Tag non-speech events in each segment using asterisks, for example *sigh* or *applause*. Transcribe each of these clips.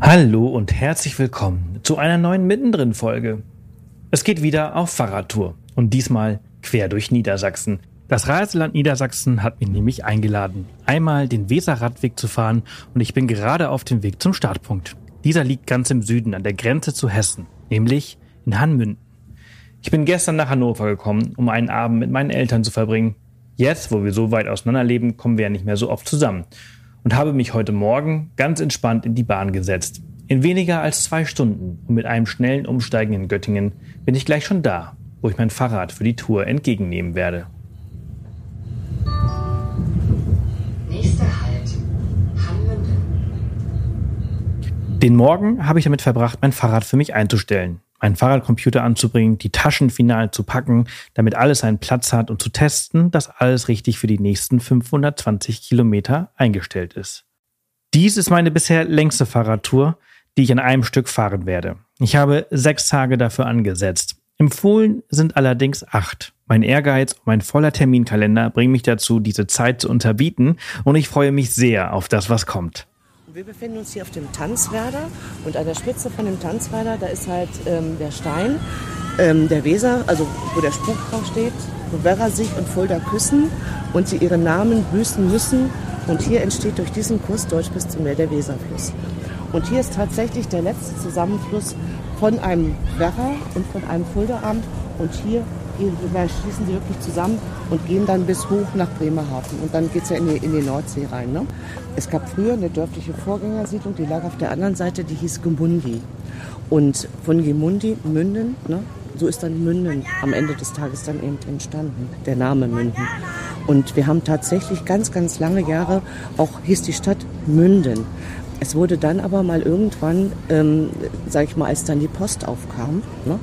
Hallo und herzlich willkommen zu einer neuen Mittendrin-Folge. Es geht wieder auf Fahrradtour und diesmal quer durch Niedersachsen. Das Reiseland Niedersachsen hat mich nämlich eingeladen, einmal den Weserradweg zu fahren und ich bin gerade auf dem Weg zum Startpunkt. Dieser liegt ganz im Süden an der Grenze zu Hessen, nämlich in Hanmünden. Ich bin gestern nach Hannover gekommen, um einen Abend mit meinen Eltern zu verbringen. Jetzt, wo wir so weit auseinanderleben, kommen wir ja nicht mehr so oft zusammen und habe mich heute Morgen ganz entspannt in die Bahn gesetzt. In weniger als zwei Stunden und mit einem schnellen Umsteigen in Göttingen bin ich gleich schon da, wo ich mein Fahrrad für die Tour entgegennehmen werde. Nächster Halt. Den Morgen habe ich damit verbracht, mein Fahrrad für mich einzustellen meinen Fahrradcomputer anzubringen, die Taschen final zu packen, damit alles seinen Platz hat und zu testen, dass alles richtig für die nächsten 520 Kilometer eingestellt ist. Dies ist meine bisher längste Fahrradtour, die ich an einem Stück fahren werde. Ich habe sechs Tage dafür angesetzt. Empfohlen sind allerdings acht. Mein Ehrgeiz und mein voller Terminkalender bringen mich dazu, diese Zeit zu unterbieten und ich freue mich sehr auf das, was kommt. Wir befinden uns hier auf dem Tanzwerder und an der Spitze von dem Tanzwerder, da ist halt ähm, der Stein, ähm, der Weser, also wo der Spruch drauf steht, wo Werra sich und Fulda küssen und sie ihren Namen büßen müssen. Und hier entsteht durch diesen Kuss Deutsch bis zum Meer der Weserfluss. Und hier ist tatsächlich der letzte Zusammenfluss von einem Werra und von einem Fuldaamt. Und hier schließen sie wirklich zusammen und gehen dann bis hoch nach Bremerhaven. Und dann geht es ja in die, in die Nordsee rein. Ne? Es gab früher eine dörfliche Vorgängersiedlung, die lag auf der anderen Seite, die hieß Gemundi. Und von Gemundi, Münden, ne? so ist dann Münden am Ende des Tages dann eben entstanden, der Name Münden. Und wir haben tatsächlich ganz, ganz lange Jahre, auch hieß die Stadt Münden. Es wurde dann aber mal irgendwann, ähm, sag ich mal, als dann die Post aufkam, ne,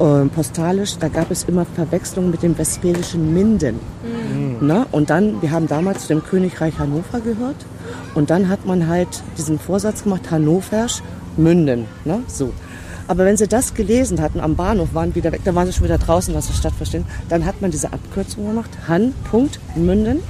äh, postalisch, da gab es immer Verwechslungen mit dem westfälischen Minden. Mhm. Ne? Und dann, wir haben damals zu dem Königreich Hannover gehört und dann hat man halt diesen Vorsatz gemacht, Hannoversch Münden. Ne? So. Aber wenn sie das gelesen hatten am Bahnhof, waren wieder weg, da waren sie schon wieder draußen aus der Stadt verstehen, dann hat man diese Abkürzung gemacht, Han. Münden.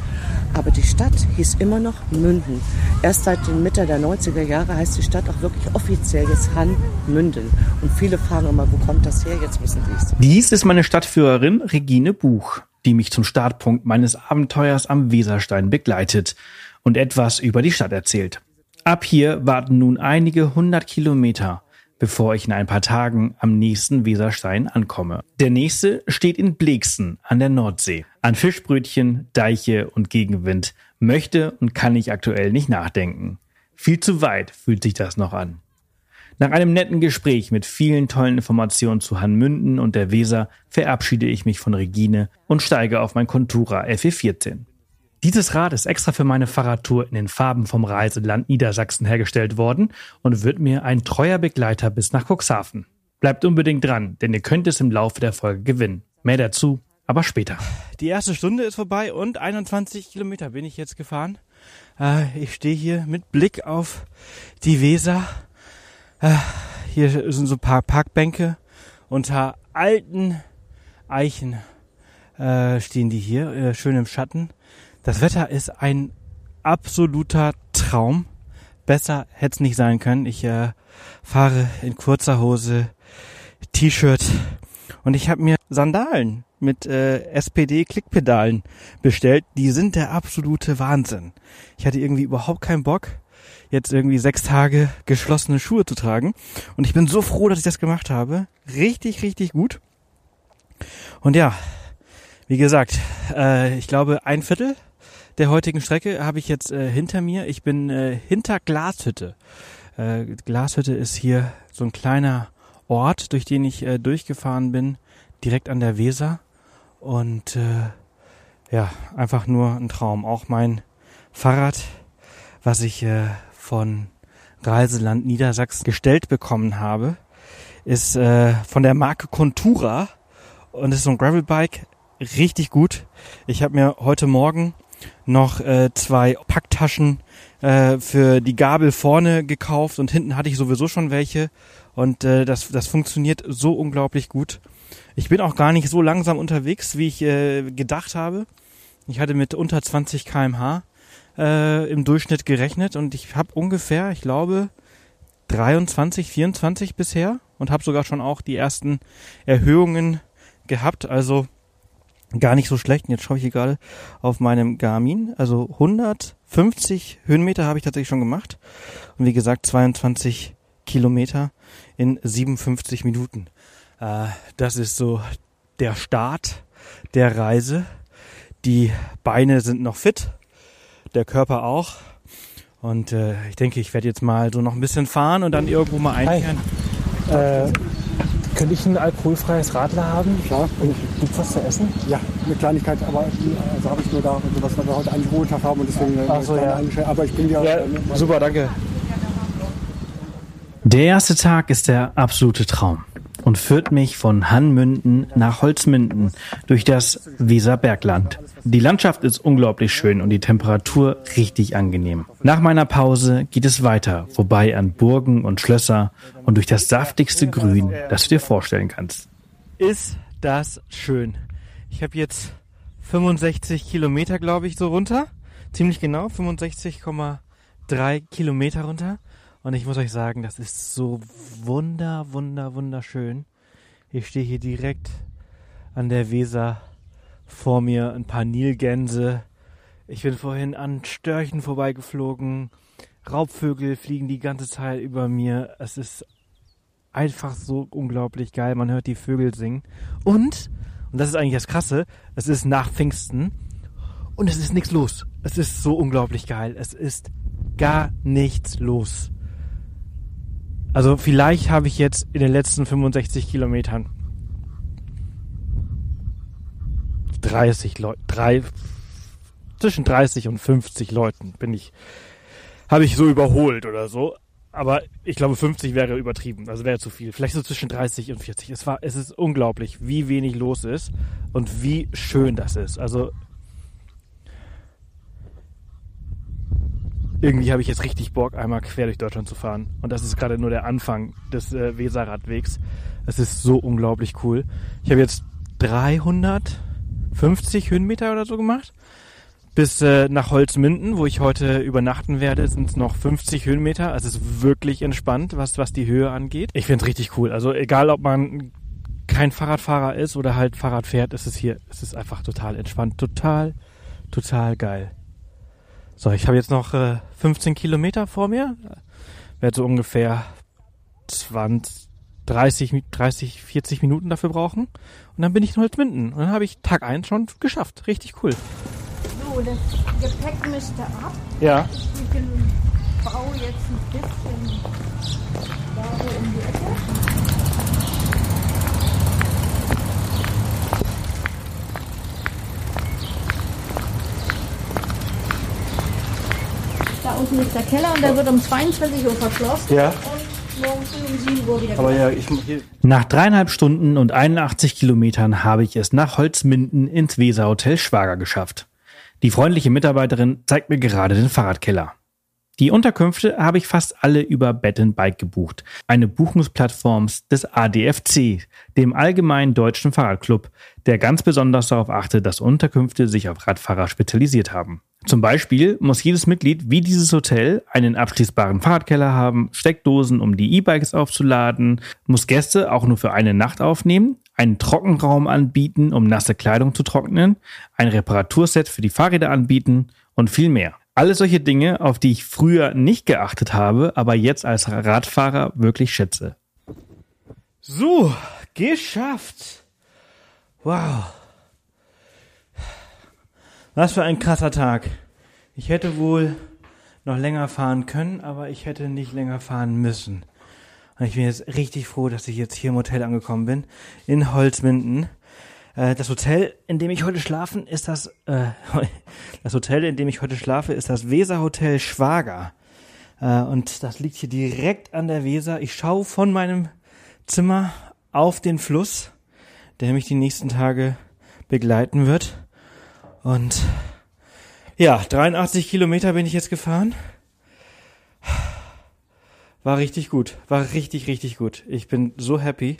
Aber die Stadt hieß immer noch Münden. Erst seit den Mitte der 90er Jahre heißt die Stadt auch wirklich offiziell jetzt Han Münden. Und viele fragen immer, wo kommt das her? Jetzt wissen sie es. Dies ist meine Stadtführerin Regine Buch, die mich zum Startpunkt meines Abenteuers am Weserstein begleitet und etwas über die Stadt erzählt. Ab hier warten nun einige hundert Kilometer bevor ich in ein paar Tagen am nächsten Weserstein ankomme. Der nächste steht in Blexen an der Nordsee. An Fischbrötchen, Deiche und Gegenwind möchte und kann ich aktuell nicht nachdenken. Viel zu weit fühlt sich das noch an. Nach einem netten Gespräch mit vielen tollen Informationen zu Hanmünden und der Weser verabschiede ich mich von Regine und steige auf mein Contura FE14. Dieses Rad ist extra für meine Fahrradtour in den Farben vom Reiseland Niedersachsen hergestellt worden und wird mir ein treuer Begleiter bis nach Cuxhaven. Bleibt unbedingt dran, denn ihr könnt es im Laufe der Folge gewinnen. Mehr dazu, aber später. Die erste Stunde ist vorbei und 21 Kilometer bin ich jetzt gefahren. Äh, ich stehe hier mit Blick auf die Weser. Äh, hier sind so ein paar Parkbänke. Unter alten Eichen äh, stehen die hier, schön im Schatten. Das Wetter ist ein absoluter Traum. Besser hätte es nicht sein können. Ich äh, fahre in kurzer Hose, T-Shirt und ich habe mir Sandalen mit äh, SPD-Klickpedalen bestellt. Die sind der absolute Wahnsinn. Ich hatte irgendwie überhaupt keinen Bock, jetzt irgendwie sechs Tage geschlossene Schuhe zu tragen. Und ich bin so froh, dass ich das gemacht habe. Richtig, richtig gut. Und ja, wie gesagt, äh, ich glaube ein Viertel der heutigen Strecke habe ich jetzt äh, hinter mir. Ich bin äh, hinter Glashütte. Äh, Glashütte ist hier so ein kleiner Ort, durch den ich äh, durchgefahren bin, direkt an der Weser. Und äh, ja, einfach nur ein Traum. Auch mein Fahrrad, was ich äh, von Reiseland Niedersachsen gestellt bekommen habe, ist äh, von der Marke Contura und ist so ein Gravelbike richtig gut. Ich habe mir heute Morgen noch äh, zwei Packtaschen äh, für die Gabel vorne gekauft und hinten hatte ich sowieso schon welche und äh, das, das funktioniert so unglaublich gut. Ich bin auch gar nicht so langsam unterwegs, wie ich äh, gedacht habe. Ich hatte mit unter 20 kmh äh, im Durchschnitt gerechnet und ich habe ungefähr, ich glaube, 23, 24 bisher und habe sogar schon auch die ersten Erhöhungen gehabt. Also gar nicht so schlecht. Und jetzt schaue ich hier gerade auf meinem Garmin. Also 150 Höhenmeter habe ich tatsächlich schon gemacht. Und wie gesagt, 22 Kilometer in 57 Minuten. Äh, das ist so der Start der Reise. Die Beine sind noch fit, der Körper auch. Und äh, ich denke, ich werde jetzt mal so noch ein bisschen fahren und dann irgendwo mal einkehren. Äh, könnte ich ein alkoholfreies Radler haben? Klar. Und gibt's was zu essen? Ja, eine Kleinigkeit, aber also habe ich nur da, also was wir heute eigentlich Ruhetag haben und deswegen Ach so, ja. Aber ich bin ja, Ja, äh, super, danke. Der erste Tag ist der absolute Traum und führt mich von Hannmünden nach Holzminden durch das Weserbergland. Die Landschaft ist unglaublich schön und die Temperatur richtig angenehm. Nach meiner Pause geht es weiter, vorbei an Burgen und Schlösser und durch das saftigste Grün, das du dir vorstellen kannst. Ist das schön. Ich habe jetzt 65 Kilometer, glaube ich, so runter. Ziemlich genau, 65,3 Kilometer runter. Und ich muss euch sagen, das ist so wunder, wunder, wunderschön. Ich stehe hier direkt an der Weser vor mir, ein paar Nilgänse. Ich bin vorhin an Störchen vorbeigeflogen. Raubvögel fliegen die ganze Zeit über mir. Es ist einfach so unglaublich geil. Man hört die Vögel singen. Und, und das ist eigentlich das Krasse, es ist nach Pfingsten und es ist nichts los. Es ist so unglaublich geil. Es ist gar nichts los. Also vielleicht habe ich jetzt in den letzten 65 Kilometern 30 Leute, drei, zwischen 30 und 50 Leuten bin ich, habe ich so überholt oder so. Aber ich glaube 50 wäre übertrieben, also wäre zu viel. Vielleicht so zwischen 30 und 40. Es war, es ist unglaublich, wie wenig los ist und wie schön das ist. Also irgendwie habe ich jetzt richtig Bock, einmal quer durch Deutschland zu fahren. Und das ist gerade nur der Anfang des äh, Weserradwegs. Es ist so unglaublich cool. Ich habe jetzt 350 Höhenmeter oder so gemacht. Bis äh, nach Holzminden, wo ich heute übernachten werde, sind es noch 50 Höhenmeter. Also es ist wirklich entspannt, was, was die Höhe angeht. Ich finde es richtig cool. Also egal, ob man kein Fahrradfahrer ist oder halt Fahrrad fährt, ist es hier, es ist einfach total entspannt. Total, total geil. So, ich habe jetzt noch äh, 15 Kilometer vor mir. Werde so ungefähr 20, 30, 30, 40 Minuten dafür brauchen. Und dann bin ich in Holzminden. Und dann habe ich Tag 1 schon geschafft. Richtig cool. So, das Gepäck müsste ab. Ja. Ich den Bau jetzt ein bisschen so in die Ecke. Da unten ist der Keller und der wird um 22 Uhr verschlossen Ja. und morgen früh um 7 Uhr wieder Aber ja, ich. Nach dreieinhalb Stunden und 81 Kilometern habe ich es nach Holzminden ins Weserhotel Schwager geschafft. Die freundliche Mitarbeiterin zeigt mir gerade den Fahrradkeller. Die Unterkünfte habe ich fast alle über Bed Bike gebucht, eine Buchungsplattform des ADFC, dem Allgemeinen Deutschen Fahrradclub, der ganz besonders darauf achtet, dass Unterkünfte sich auf Radfahrer spezialisiert haben. Zum Beispiel muss jedes Mitglied wie dieses Hotel einen abschließbaren Fahrradkeller haben, Steckdosen, um die E-Bikes aufzuladen, muss Gäste auch nur für eine Nacht aufnehmen, einen Trockenraum anbieten, um nasse Kleidung zu trocknen, ein Reparaturset für die Fahrräder anbieten und viel mehr. Alle solche Dinge, auf die ich früher nicht geachtet habe, aber jetzt als Radfahrer wirklich schätze. So, geschafft. Wow. Was für ein krasser Tag. Ich hätte wohl noch länger fahren können, aber ich hätte nicht länger fahren müssen. Und ich bin jetzt richtig froh, dass ich jetzt hier im Hotel angekommen bin, in Holzminden. Äh, Das Hotel, in dem ich heute schlafen, ist das, äh, *laughs* das Hotel, in dem ich heute schlafe, ist das Weser Hotel Schwager. Äh, Und das liegt hier direkt an der Weser. Ich schaue von meinem Zimmer auf den Fluss, der mich die nächsten Tage begleiten wird. Und ja, 83 Kilometer bin ich jetzt gefahren. War richtig gut. War richtig, richtig gut. Ich bin so happy.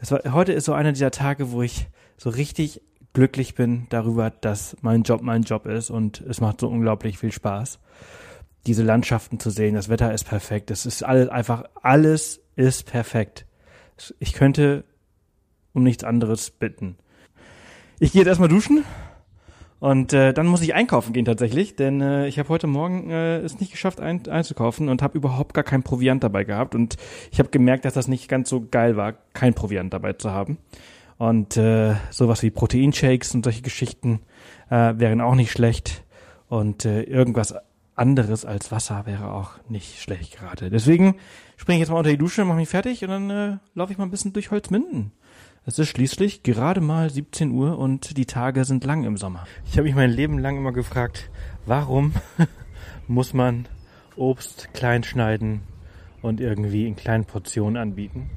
Es war, heute ist so einer dieser Tage, wo ich so richtig glücklich bin darüber, dass mein Job mein Job ist und es macht so unglaublich viel Spaß. diese Landschaften zu sehen. Das Wetter ist perfekt. Es ist alles einfach, alles ist perfekt. Ich könnte um nichts anderes bitten. Ich gehe jetzt erstmal duschen und äh, dann muss ich einkaufen gehen tatsächlich, denn äh, ich habe heute Morgen äh, es nicht geschafft ein, einzukaufen und habe überhaupt gar kein Proviant dabei gehabt und ich habe gemerkt, dass das nicht ganz so geil war, kein Proviant dabei zu haben. Und äh, sowas wie Proteinshakes und solche Geschichten äh, wären auch nicht schlecht und äh, irgendwas anderes als Wasser wäre auch nicht schlecht gerade. Deswegen springe ich jetzt mal unter die Dusche, mache mich fertig und dann äh, laufe ich mal ein bisschen durch Holzminden. Es ist schließlich gerade mal 17 Uhr und die Tage sind lang im Sommer. Ich habe mich mein Leben lang immer gefragt, warum *laughs* muss man Obst klein schneiden und irgendwie in kleinen Portionen anbieten?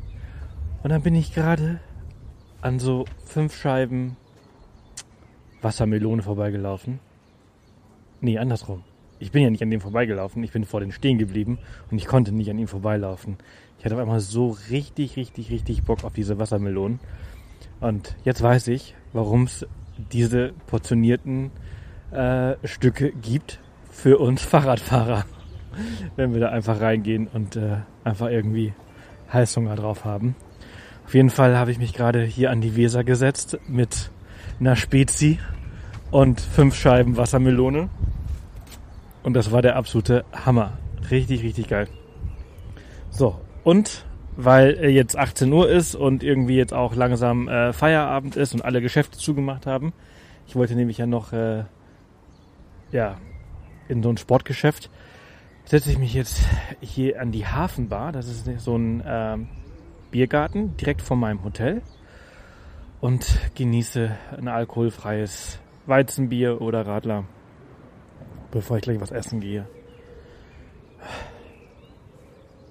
Und dann bin ich gerade an so fünf Scheiben Wassermelone vorbeigelaufen. Nee, andersrum. Ich bin ja nicht an dem vorbeigelaufen, ich bin vor den stehen geblieben und ich konnte nicht an ihm vorbeilaufen. Hatte auf einmal so richtig, richtig, richtig Bock auf diese Wassermelonen. Und jetzt weiß ich, warum es diese portionierten äh, Stücke gibt für uns Fahrradfahrer. Wenn wir da einfach reingehen und äh, einfach irgendwie Heißhunger drauf haben. Auf jeden Fall habe ich mich gerade hier an die Weser gesetzt mit einer Spezi und fünf Scheiben Wassermelone. Und das war der absolute Hammer. Richtig, richtig geil. So, und weil jetzt 18 Uhr ist und irgendwie jetzt auch langsam äh, Feierabend ist und alle Geschäfte zugemacht haben. Ich wollte nämlich ja noch äh, ja in so ein Sportgeschäft. Setze ich mich jetzt hier an die Hafenbar. Das ist so ein äh, Biergarten direkt vor meinem Hotel und genieße ein alkoholfreies Weizenbier oder Radler, bevor ich gleich was essen gehe.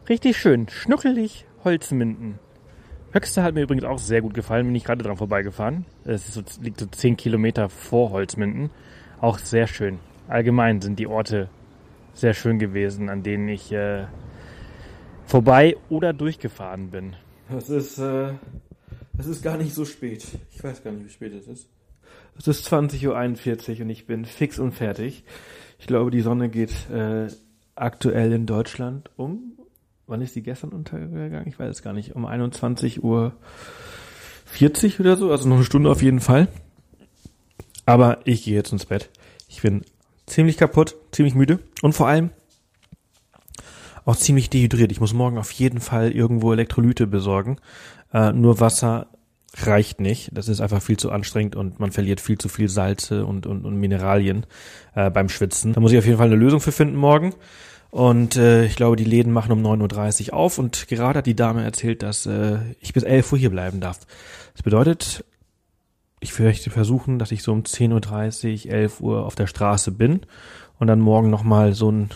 Richtig schön, schnuckelig, Holzminden. Höxter hat mir übrigens auch sehr gut gefallen, bin ich gerade dran vorbeigefahren. Es so, liegt so 10 Kilometer vor Holzminden. Auch sehr schön. Allgemein sind die Orte sehr schön gewesen, an denen ich äh, vorbei oder durchgefahren bin. Es ist, äh, es ist gar nicht so spät. Ich weiß gar nicht, wie spät es ist. Es ist 20.41 Uhr und ich bin fix und fertig. Ich glaube, die Sonne geht äh, aktuell in Deutschland um wann ist die gestern untergegangen? Ich weiß es gar nicht. Um 21 Uhr 40 oder so, also noch eine Stunde auf jeden Fall. Aber ich gehe jetzt ins Bett. Ich bin ziemlich kaputt, ziemlich müde und vor allem auch ziemlich dehydriert. Ich muss morgen auf jeden Fall irgendwo Elektrolyte besorgen. Äh, nur Wasser reicht nicht. Das ist einfach viel zu anstrengend und man verliert viel zu viel Salze und, und, und Mineralien äh, beim Schwitzen. Da muss ich auf jeden Fall eine Lösung für finden morgen. Und äh, ich glaube, die Läden machen um 9.30 Uhr auf und gerade hat die Dame erzählt, dass äh, ich bis 11 Uhr hier bleiben darf. Das bedeutet, ich möchte versuchen, dass ich so um 10.30 Uhr, 11 Uhr auf der Straße bin und dann morgen nochmal so ein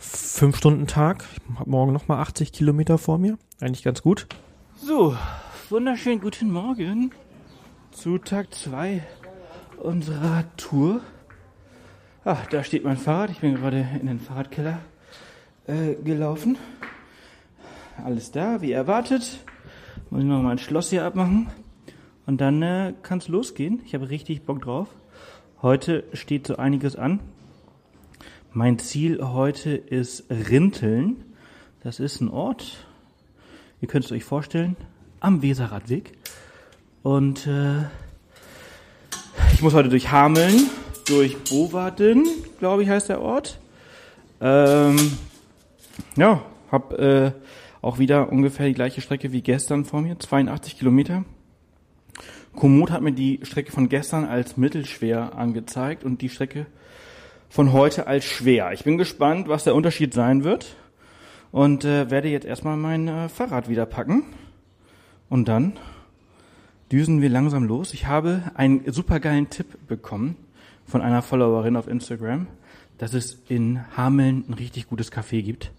5-Stunden-Tag. Ich habe morgen nochmal 80 Kilometer vor mir. Eigentlich ganz gut. So, wunderschönen guten Morgen zu Tag 2 unserer Tour. Ah, da steht mein Fahrrad. Ich bin gerade in den Fahrradkeller äh, gelaufen. Alles da, wie erwartet. Muss ich noch mal ein Schloss hier abmachen. Und dann äh, kann es losgehen. Ich habe richtig Bock drauf. Heute steht so einiges an. Mein Ziel heute ist Rinteln. Das ist ein Ort, ihr könnt es euch vorstellen, am Weserradweg. Und äh, ich muss heute durch Hameln, durch Bovaden, glaube ich heißt der Ort. Ähm, ja, hab äh, auch wieder ungefähr die gleiche Strecke wie gestern vor mir, 82 Kilometer. Komoot hat mir die Strecke von gestern als mittelschwer angezeigt und die Strecke von heute als schwer. Ich bin gespannt, was der Unterschied sein wird und äh, werde jetzt erstmal mein äh, Fahrrad wieder packen und dann düsen wir langsam los. Ich habe einen supergeilen Tipp bekommen von einer Followerin auf Instagram, dass es in Hameln ein richtig gutes Café gibt.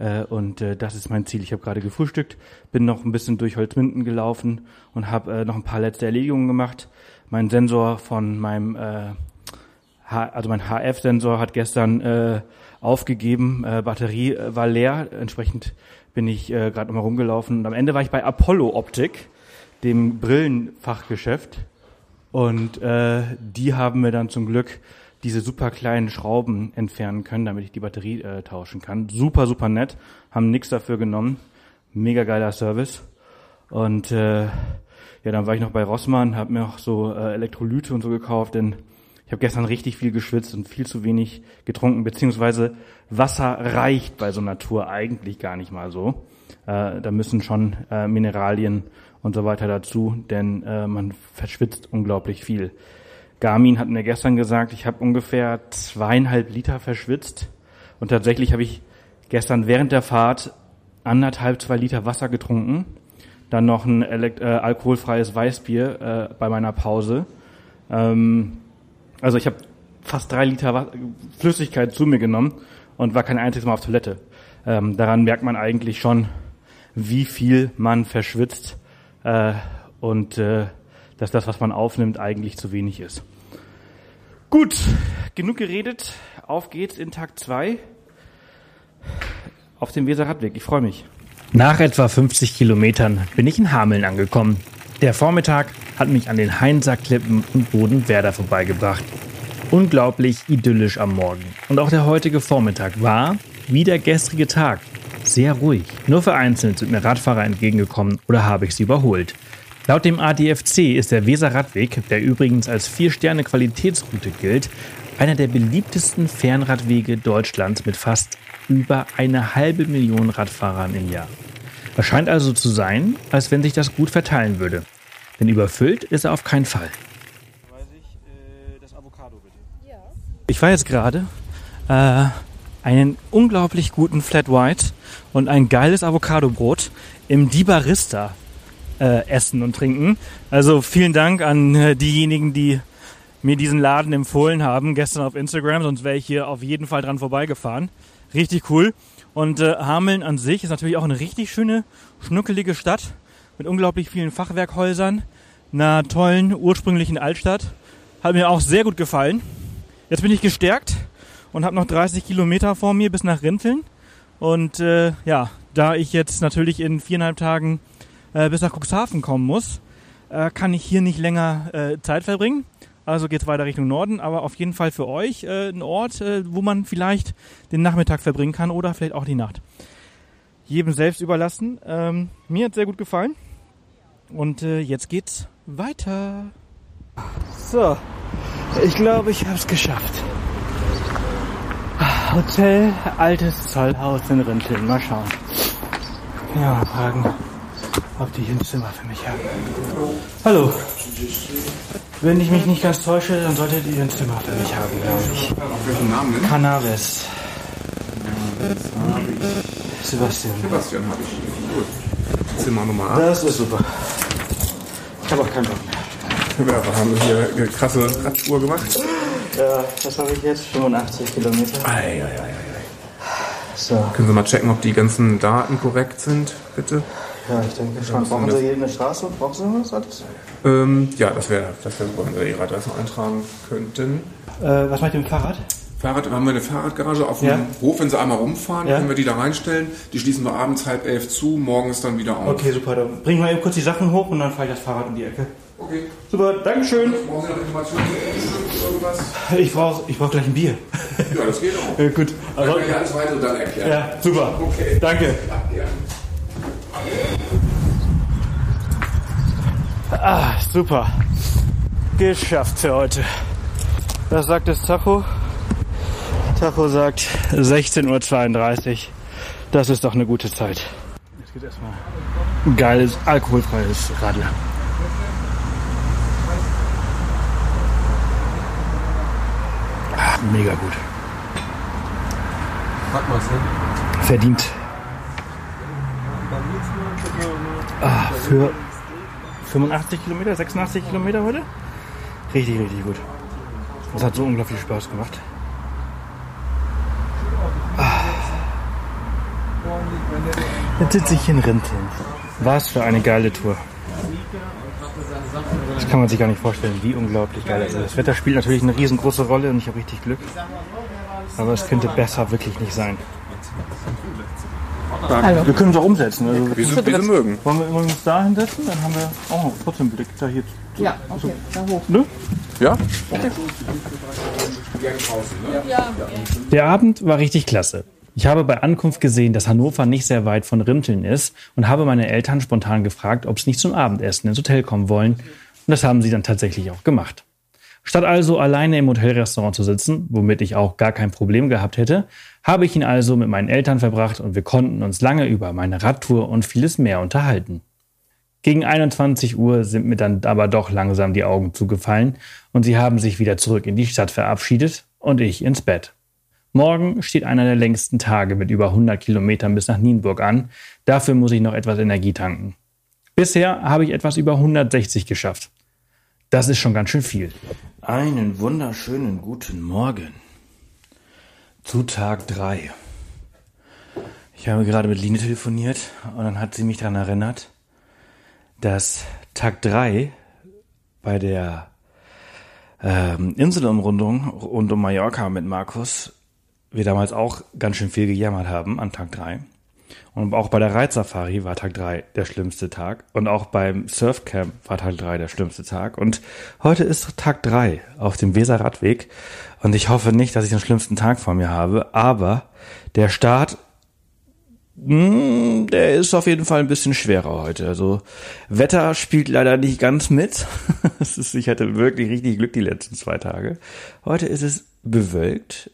Äh, und äh, das ist mein Ziel. Ich habe gerade gefrühstückt, bin noch ein bisschen durch Holzminden gelaufen und habe äh, noch ein paar letzte Erledigungen gemacht. Mein Sensor von meinem, äh, H also mein HF-Sensor hat gestern äh, aufgegeben, äh, Batterie äh, war leer. Entsprechend bin ich äh, gerade nochmal rumgelaufen. Und am Ende war ich bei Apollo Optik, dem Brillenfachgeschäft. Und äh, die haben mir dann zum Glück diese super kleinen Schrauben entfernen können, damit ich die Batterie äh, tauschen kann. Super, super nett. Haben nix dafür genommen. Mega geiler Service. Und äh, ja, dann war ich noch bei Rossmann, habe mir auch so äh, Elektrolyte und so gekauft, denn ich habe gestern richtig viel geschwitzt und viel zu wenig getrunken, beziehungsweise Wasser reicht bei so einer Tour eigentlich gar nicht mal so. Äh, da müssen schon äh, Mineralien und so weiter dazu, denn äh, man verschwitzt unglaublich viel. Garmin hat mir gestern gesagt, ich habe ungefähr zweieinhalb Liter verschwitzt und tatsächlich habe ich gestern während der Fahrt anderthalb, zwei Liter Wasser getrunken, dann noch ein elekt äh, alkoholfreies Weißbier äh, bei meiner Pause. Ähm, also ich habe fast drei Liter Flüssigkeit zu mir genommen und war kein einziges Mal auf Toilette. Ähm, daran merkt man eigentlich schon, wie viel man verschwitzt äh, und äh, dass das, was man aufnimmt, eigentlich zu wenig ist. Gut, genug geredet. Auf geht's in Tag 2 auf dem Weserradweg. Ich freue mich. Nach etwa 50 Kilometern bin ich in Hameln angekommen. Der Vormittag hat mich an den Heinsacklippen und Bodenwerder vorbeigebracht. Unglaublich idyllisch am Morgen. Und auch der heutige Vormittag war, wie der gestrige Tag, sehr ruhig. Nur vereinzelt sind mir Radfahrer entgegengekommen oder habe ich sie überholt. Laut dem ADFC ist der Weserradweg, der übrigens als 4-Sterne-Qualitätsroute gilt, einer der beliebtesten Fernradwege Deutschlands mit fast über eine halbe Million Radfahrern im Jahr. Es scheint also zu sein, als wenn sich das gut verteilen würde. Denn überfüllt ist er auf keinen Fall. Ich war jetzt gerade äh, einen unglaublich guten Flat White und ein geiles Avocadobrot im Di Barista äh, essen und trinken. Also vielen Dank an äh, diejenigen, die mir diesen Laden empfohlen haben gestern auf Instagram, sonst wäre ich hier auf jeden Fall dran vorbeigefahren. Richtig cool. Und äh, Hameln an sich ist natürlich auch eine richtig schöne, schnuckelige Stadt mit unglaublich vielen Fachwerkhäusern, einer tollen ursprünglichen Altstadt. Hat mir auch sehr gut gefallen. Jetzt bin ich gestärkt und habe noch 30 Kilometer vor mir bis nach Rinteln. Und äh, ja, da ich jetzt natürlich in viereinhalb Tagen äh, bis nach Cuxhaven kommen muss, äh, kann ich hier nicht länger äh, Zeit verbringen. Also geht's weiter Richtung Norden, aber auf jeden Fall für euch äh, ein Ort, äh, wo man vielleicht den Nachmittag verbringen kann oder vielleicht auch die Nacht. Jedem selbst überlassen. Ähm, mir hat sehr gut gefallen. Und äh, jetzt geht's weiter. So, ich glaube, ich habe es geschafft. Hotel Altes Zollhaus in Rinteln. Mal schauen. Ja, mal fragen, ob die hier ein Zimmer für mich haben. Hallo. Wenn ich mich nicht ganz täusche, dann solltet ihr ein Zimmer für mich haben, glaube ich. Auf welchen Namen denn? Cannabis. Sebastian. Sebastian habe ich. Gut. Zimmer Nummer 8. Das ist super. Ich habe auch keinen Bock mehr. Ja, wir haben hier eine krasse Radtour gemacht. Ja, was habe ich jetzt? 85 Kilometer. Ei, ei, ei, ei. So. Können Sie mal checken, ob die ganzen Daten korrekt sind, bitte? Ja, ich denke schon. Brauchen Sie hier eine Straße? Brauchen Sie was alles? Ähm, ja, das wäre das wär super, wenn Sie Ihre Adressen eintragen könnten. Äh, was macht ihr mit dem Fahrrad? Fahrrad, haben wir eine Fahrradgarage auf dem Ja. Hof, wenn Sie einmal rumfahren, Ja. können wir die da reinstellen. Die schließen wir abends halb elf zu, morgens dann wieder auf. Okay, super. Dann bring mal eben kurz die Sachen hoch und dann fahre ich das Fahrrad um die Ecke. Okay. Super, Dankeschön. Brauchen Sie noch Informationen zu irgendwas? Ich brauche ich brauch gleich ein Bier. Ja, das geht auch. *laughs* Äh, gut. Dann Also, kann ich alles weitere dann erklären. ja, super. Okay. Danke. Ja. Ah, super. Geschafft für heute. Was sagt das Tacho? Tacho sagt 16.32 Uhr. Das ist doch eine gute Zeit. Jetzt geht erstmal ein geiles, alkoholfreies Radler. Ah, mega gut. Verdient. Ah, für 85 Kilometer, 86 Kilometer heute? Richtig, richtig gut. Das hat so unglaublich Spaß gemacht. Ah. Jetzt sitze ich in Rinteln. Was für eine geile Tour. Das kann man sich gar nicht vorstellen, wie unglaublich geil das ist. Das Wetter spielt natürlich eine riesengroße Rolle und ich habe richtig Glück. Aber es könnte besser wirklich nicht sein. Hallo. Wir können es auch umsetzen. Also, Wie Sie, wie Sie mögen. wollen, wir, uns da hinsetzen? Dann haben wir auch trotzdem Blick da hier. Ja, okay, da hoch. Ne? Ja? Der Abend war richtig klasse. Ich habe bei Ankunft gesehen, dass Hannover nicht sehr weit von Rinteln ist und habe meine Eltern spontan gefragt, ob sie nicht zum Abendessen ins Hotel kommen wollen. Und das haben sie dann tatsächlich auch gemacht. Statt also alleine im Hotelrestaurant zu sitzen, womit ich auch gar kein Problem gehabt hätte, habe ich ihn also mit meinen Eltern verbracht und wir konnten uns lange über meine Radtour und vieles mehr unterhalten. Gegen 21 Uhr sind mir dann aber doch langsam die Augen zugefallen und sie haben sich wieder zurück in die Stadt verabschiedet und ich ins Bett. Morgen steht einer der längsten Tage mit über 100 Kilometern bis nach Nienburg an. Dafür muss ich noch etwas Energie tanken. Bisher habe ich etwas über 160 geschafft. Das ist schon ganz schön viel. Einen wunderschönen guten Morgen. Zu Tag 3. Ich habe gerade mit Line telefoniert und dann hat sie mich daran erinnert, dass Tag 3 bei der ähm, Inselumrundung rund um Mallorca mit Markus wir damals auch ganz schön viel gejammert haben an Tag 3. Und auch bei der Reitsafari war Tag 3 der schlimmste Tag. Und auch beim Surfcamp war Tag 3 der schlimmste Tag. Und heute ist Tag 3 auf dem Weserradweg. Und ich hoffe nicht, dass ich den schlimmsten Tag vor mir habe. Aber der Start, mh, hm, der ist auf jeden Fall ein bisschen schwerer heute. Also Wetter spielt leider nicht ganz mit. *laughs* ich hatte wirklich richtig Glück die letzten zwei Tage. Heute ist es bewölkt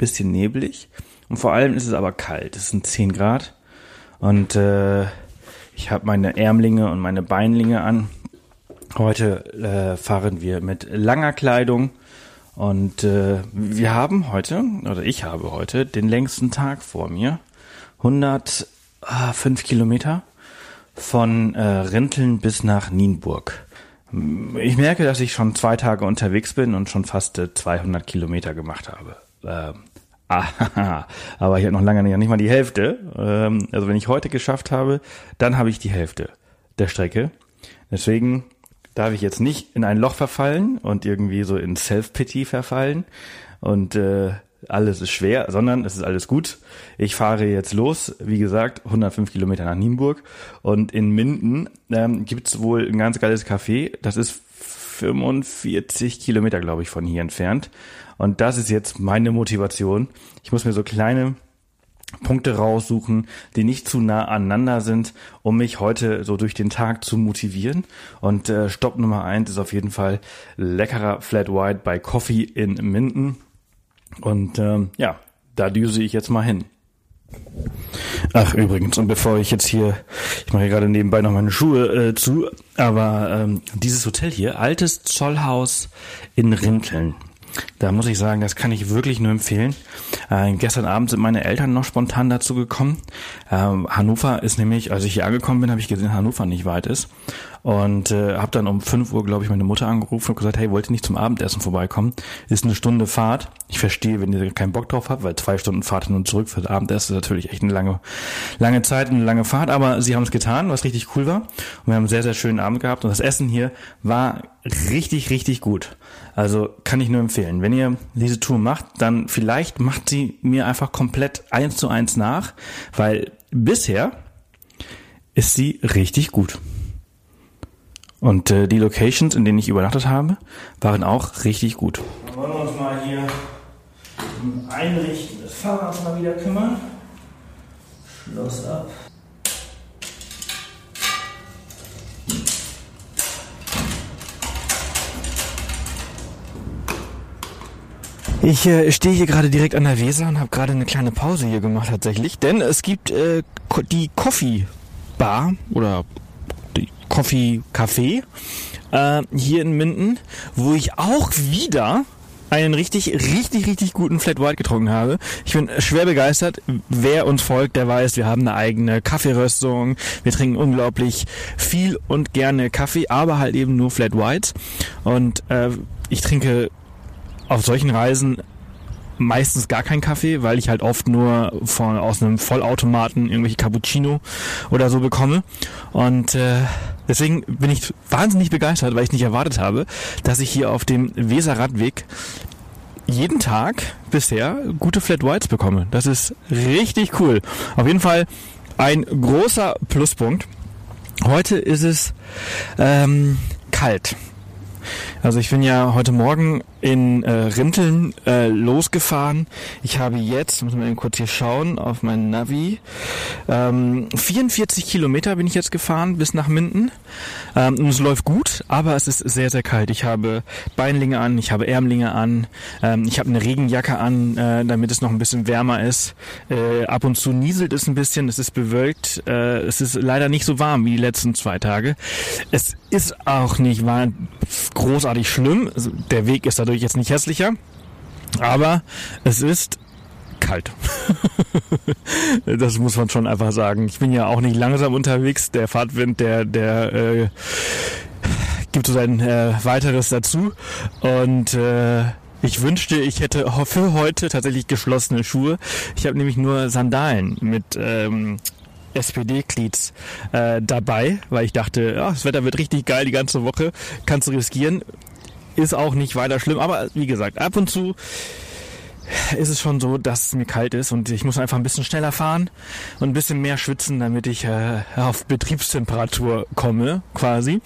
bisschen neblig und vor allem ist es aber kalt. Es sind 10 Grad und äh, ich habe meine Ärmlinge und meine Beinlinge an. Heute äh, fahren wir mit langer Kleidung und äh, wir haben heute, oder ich habe heute, den längsten Tag vor mir. 105 Kilometer von äh, Rinteln bis nach Nienburg. Ich merke, dass ich schon zwei Tage unterwegs bin und schon fast 200 Kilometer gemacht habe. Äh, ah, *laughs* aber ich habe noch lange nicht, nicht mal die Hälfte. Ähm, also wenn ich heute geschafft habe, dann habe ich die Hälfte der Strecke. Deswegen darf ich jetzt nicht in ein Loch verfallen und irgendwie so in Self-Pity verfallen und äh, alles ist schwer, sondern es ist alles gut. Ich fahre jetzt los, wie gesagt, 105 Kilometer nach Nienburg und in Minden ähm, gibt wohl ein ganz geiles Café. Das ist 45 Kilometer, glaube ich, von hier entfernt. Und das ist jetzt meine Motivation. Ich muss mir so kleine Punkte raussuchen, die nicht zu nah aneinander sind, um mich heute so durch den Tag zu motivieren. Und äh, Stopp Nummer eins ist auf jeden Fall leckerer Flat White bei Coffee in Minden. Und ähm, ja, da düse ich jetzt mal hin. Ach, übrigens, und bevor ich jetzt hier, ich mache hier gerade nebenbei noch meine Schuhe äh, zu, aber ähm, dieses Hotel hier, altes Zollhaus in Rinteln. Da muss ich sagen, das kann ich wirklich nur empfehlen. Äh, gestern Abend sind meine Eltern noch spontan dazu gekommen. Ähm, Hannover ist nämlich, als ich hier angekommen bin, habe ich gesehen, Hannover nicht weit ist. Und äh, habe dann um 5 Uhr, glaube ich, meine Mutter angerufen und gesagt, hey, wollt ihr nicht zum Abendessen vorbeikommen? Ist eine Stunde Fahrt. Ich verstehe, wenn ihr keinen Bock drauf habt, weil zwei Stunden Fahrt hin und zurück für das Abendessen ist natürlich echt eine lange, lange Zeit, eine lange Fahrt. Aber sie haben es getan, was richtig cool war. Und wir haben einen sehr, sehr schönen Abend gehabt. Und das Essen hier war richtig, richtig gut. Also kann ich nur empfehlen. Wenn ihr diese Tour macht, dann vielleicht macht sie mir einfach komplett eins zu eins nach, weil bisher ist sie richtig gut. Und äh, die Locations, in denen ich übernachtet habe, waren auch richtig gut. Dann wollen wir uns mal hier um Einrichten des Fahrrads mal wieder kümmern. Schloss ab. Ich äh, stehe hier gerade direkt an der Weser und habe gerade eine kleine Pause hier gemacht tatsächlich, denn es gibt äh, die Coffee Bar oder Coffee Café äh, hier in Minden, wo ich auch wieder einen richtig, richtig, richtig guten Flat White getrunken habe. Ich bin schwer begeistert. Wer uns folgt, der weiß, wir haben eine eigene Kaffeeröstung. Wir trinken unglaublich viel und gerne Kaffee, aber halt eben nur Flat Whites. Und äh, ich trinke auf solchen Reisen meistens gar keinen Kaffee, weil ich halt oft nur von aus einem Vollautomaten irgendwelche Cappuccino oder so bekomme. Und äh, deswegen bin ich wahnsinnig begeistert, weil ich nicht erwartet habe, dass ich hier auf dem Weserradweg jeden Tag bisher gute Flat Whites bekomme. Das ist richtig cool. Auf jeden Fall ein großer Pluspunkt. Heute ist es ähm, kalt. Also ich bin ja heute Morgen in äh, Rinteln äh, losgefahren. Ich habe jetzt, muss man eben kurz hier schauen, auf meinen Navi, ähm, 44 Kilometer bin ich jetzt gefahren bis nach Minden. Ähm, und es läuft gut, aber es ist sehr, sehr kalt. Ich habe Beinlinge an, ich habe Ärmlinge an, ähm, ich habe eine Regenjacke an, äh, damit es noch ein bisschen wärmer ist. Äh, ab und zu nieselt es ein bisschen, es ist bewölkt, äh, es ist leider nicht so warm wie die letzten zwei Tage. Es ist auch nicht war großartig schlimm. Also, Der Weg ist dadurch jetzt nicht hässlicher, aber es ist kalt. *laughs* das muss man schon einfach sagen. Ich bin ja auch nicht langsam unterwegs. Der Fahrtwind, der, der äh, gibt so ein äh, weiteres dazu. Und äh, ich wünschte, ich hätte für heute tatsächlich geschlossene Schuhe. Ich habe nämlich nur Sandalen mit ähm, SPD-Cleats äh, dabei, weil ich dachte, ja, das Wetter wird richtig geil die ganze Woche, kannst du riskieren. Ist auch nicht weiter schlimm, aber wie gesagt, ab und zu ist es schon so, dass es mir kalt ist und ich muss einfach ein bisschen schneller fahren und ein bisschen mehr schwitzen, damit ich äh, auf Betriebstemperatur komme, quasi.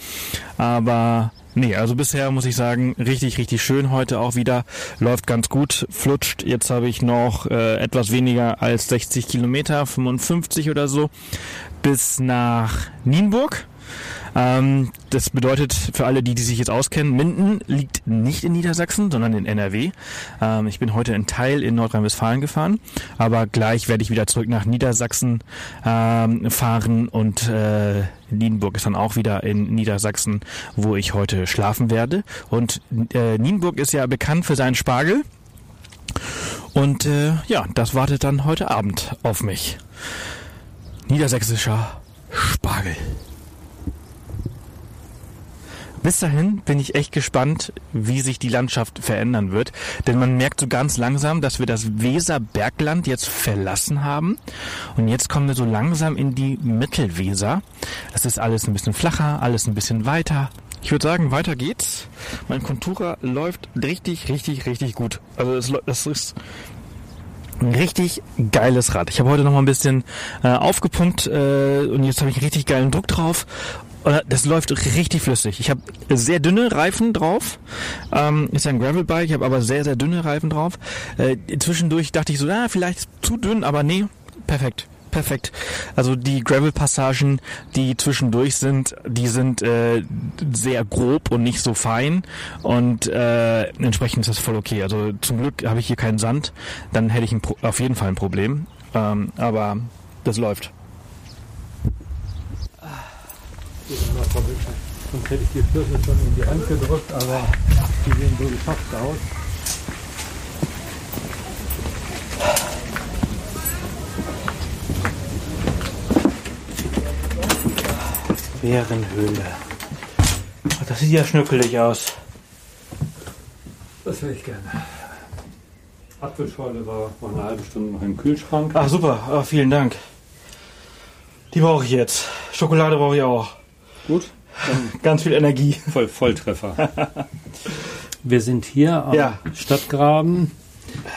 Aber nee, also bisher muss ich sagen, richtig, richtig schön heute auch wieder. Läuft ganz gut, flutscht. Jetzt habe ich noch äh, etwas weniger als 60 Kilometer, 55 oder so, bis nach Nienburg. Ähm, das bedeutet für alle, die, die sich jetzt auskennen, Minden liegt nicht in Niedersachsen, sondern in NRW. Ähm, ich bin heute in Teil in Nordrhein-Westfalen gefahren, aber gleich werde ich wieder zurück nach Niedersachsen ähm, fahren und äh, Nienburg ist dann auch wieder in Niedersachsen, wo ich heute schlafen werde. Und äh, Nienburg ist ja bekannt für seinen Spargel. Und äh, ja, das wartet dann heute Abend auf mich. Niedersächsischer Spargel. Bis dahin bin ich echt gespannt, wie sich die Landschaft verändern wird. Denn man merkt so ganz langsam, dass wir das Weserbergland jetzt verlassen haben. Und jetzt kommen wir so langsam in die Mittelweser. Es ist alles ein bisschen flacher, alles ein bisschen weiter. Ich würde sagen, weiter geht's. Mein Contura läuft richtig, richtig, richtig gut. Also es, das ist ein richtig geiles Rad. Ich habe heute noch mal ein bisschen äh, aufgepumpt äh, und jetzt habe ich einen richtig geilen Druck drauf. Das läuft richtig flüssig. Ich habe sehr dünne Reifen drauf. Ähm, ist ja ein Gravelbike, ich habe aber sehr, sehr dünne Reifen drauf. Äh, zwischendurch dachte ich so, ah, vielleicht zu dünn, aber nee, perfekt. Perfekt. Also die Gravel-Passagen, die zwischendurch sind, die sind äh, sehr grob und nicht so fein und äh, entsprechend ist das voll okay. Also zum Glück habe ich hier keinen Sand, dann hätte ich auf jeden Fall ein Problem. Ähm, aber das läuft. Sonst hätte ich die Schlüssel schon in die Hand gedrückt, aber die sehen so geschafft aus. Bärenhöhle. Das sieht ja schnückelig aus. Das hätte ich gerne. Apfelschorle war vor einer halben Stunde noch im Kühlschrank. Ach super, ah, vielen Dank. Die brauche ich jetzt. Schokolade brauche ich auch. Gut, Ganz viel Energie. voll, Volltreffer. Wir sind hier am Ja. Stadtgraben.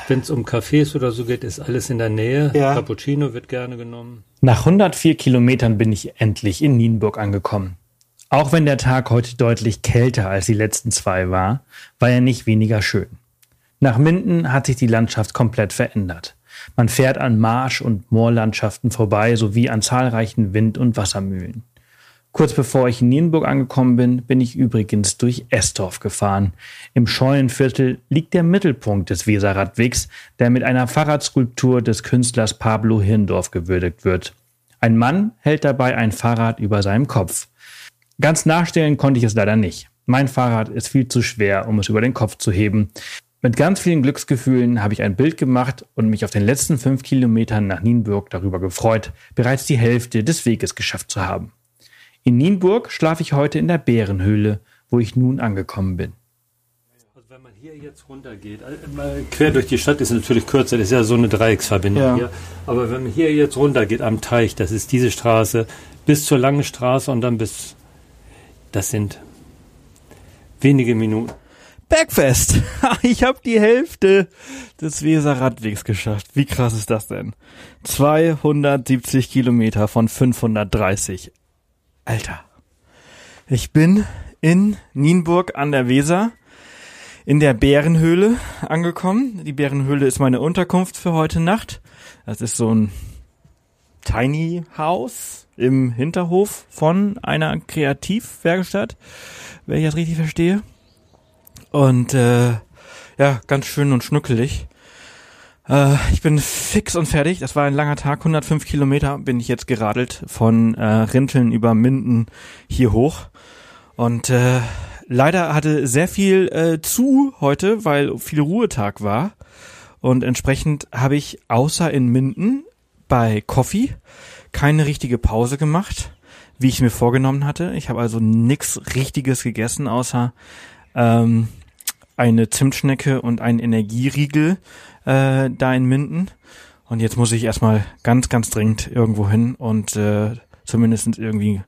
Wenn es um Cafés oder so geht, ist alles in der Nähe. Ja. Cappuccino wird gerne genommen. Nach 104 Kilometern bin ich endlich in Nienburg angekommen. Auch wenn der Tag heute deutlich kälter als die letzten zwei war, war er nicht weniger schön. Nach Minden hat sich die Landschaft komplett verändert. Man fährt an Marsch- und Moorlandschaften vorbei sowie an zahlreichen Wind- und Wassermühlen. Kurz bevor ich in Nienburg angekommen bin, bin ich übrigens durch Estorf gefahren. Im Scheunenviertel liegt der Mittelpunkt des Weserradwegs, der mit einer Fahrradskulptur des Künstlers Pablo Hirndorf gewürdigt wird. Ein Mann hält dabei ein Fahrrad über seinem Kopf. Ganz nachstellen konnte ich es leider nicht. Mein Fahrrad ist viel zu schwer, um es über den Kopf zu heben. Mit ganz vielen Glücksgefühlen habe ich ein Bild gemacht und mich auf den letzten fünf Kilometern nach Nienburg darüber gefreut, bereits die Hälfte des Weges geschafft zu haben. In Nienburg schlafe ich heute in der Bärenhöhle, wo ich nun angekommen bin. Also wenn man hier jetzt runtergeht, mal quer durch die Stadt ist natürlich kürzer, das ist ja so eine Dreiecksverbindung Ja. hier. Aber wenn man hier jetzt runtergeht am Teich, das ist diese Straße, bis zur langen Straße und dann bis, das sind wenige Minuten. Bergfest! *laughs* Ich habe die Hälfte des Weser Radwegs geschafft. Wie krass ist das denn? 270 Kilometer von 530. Alter. Ich bin in Nienburg an der Weser in der Bärenhöhle angekommen. Die Bärenhöhle ist meine Unterkunft für heute Nacht. Das ist so ein Tiny House im Hinterhof von einer Kreativwerkstatt, wenn ich das richtig verstehe. Und äh, ja, ganz schön und schnuckelig. Äh, ich bin fix und fertig. Das war ein langer Tag. 105 Kilometer bin ich jetzt geradelt von äh, Rinteln über Minden hier hoch. Und äh, leider hatte sehr viel äh, zu heute, weil viel Ruhetag war. Und entsprechend habe ich außer in Minden bei Coffee keine richtige Pause gemacht, wie ich mir vorgenommen hatte. Ich habe also nix Richtiges gegessen, außer ähm, eine Zimtschnecke und einen Energieriegel äh, da in Minden. Und jetzt muss ich erstmal ganz, ganz dringend irgendwo hin und äh, zumindest irgendwie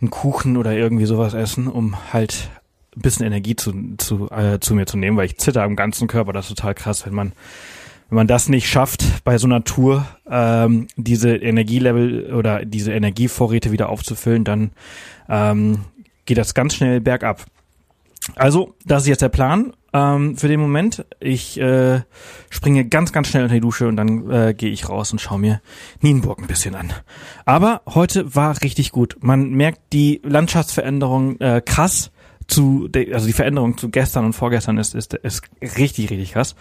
einen Kuchen oder irgendwie sowas essen, um halt ein bisschen Energie zu, zu, äh, zu mir zu nehmen, weil ich zitter am ganzen Körper. Das ist total krass, wenn man wenn man das nicht schafft, bei so einer Tour ähm, diese Energielevel oder diese Energievorräte wieder aufzufüllen, dann ähm, geht das ganz schnell bergab. Also, das ist jetzt der Plan ähm, für den Moment. Ich äh, springe ganz, ganz schnell unter die Dusche und dann äh, gehe ich raus und schaue mir Nienburg ein bisschen an. Aber heute war richtig gut. Man merkt die Landschaftsveränderung äh, krass zu, also die Veränderung zu gestern und vorgestern ist, ist, ist richtig, richtig krass.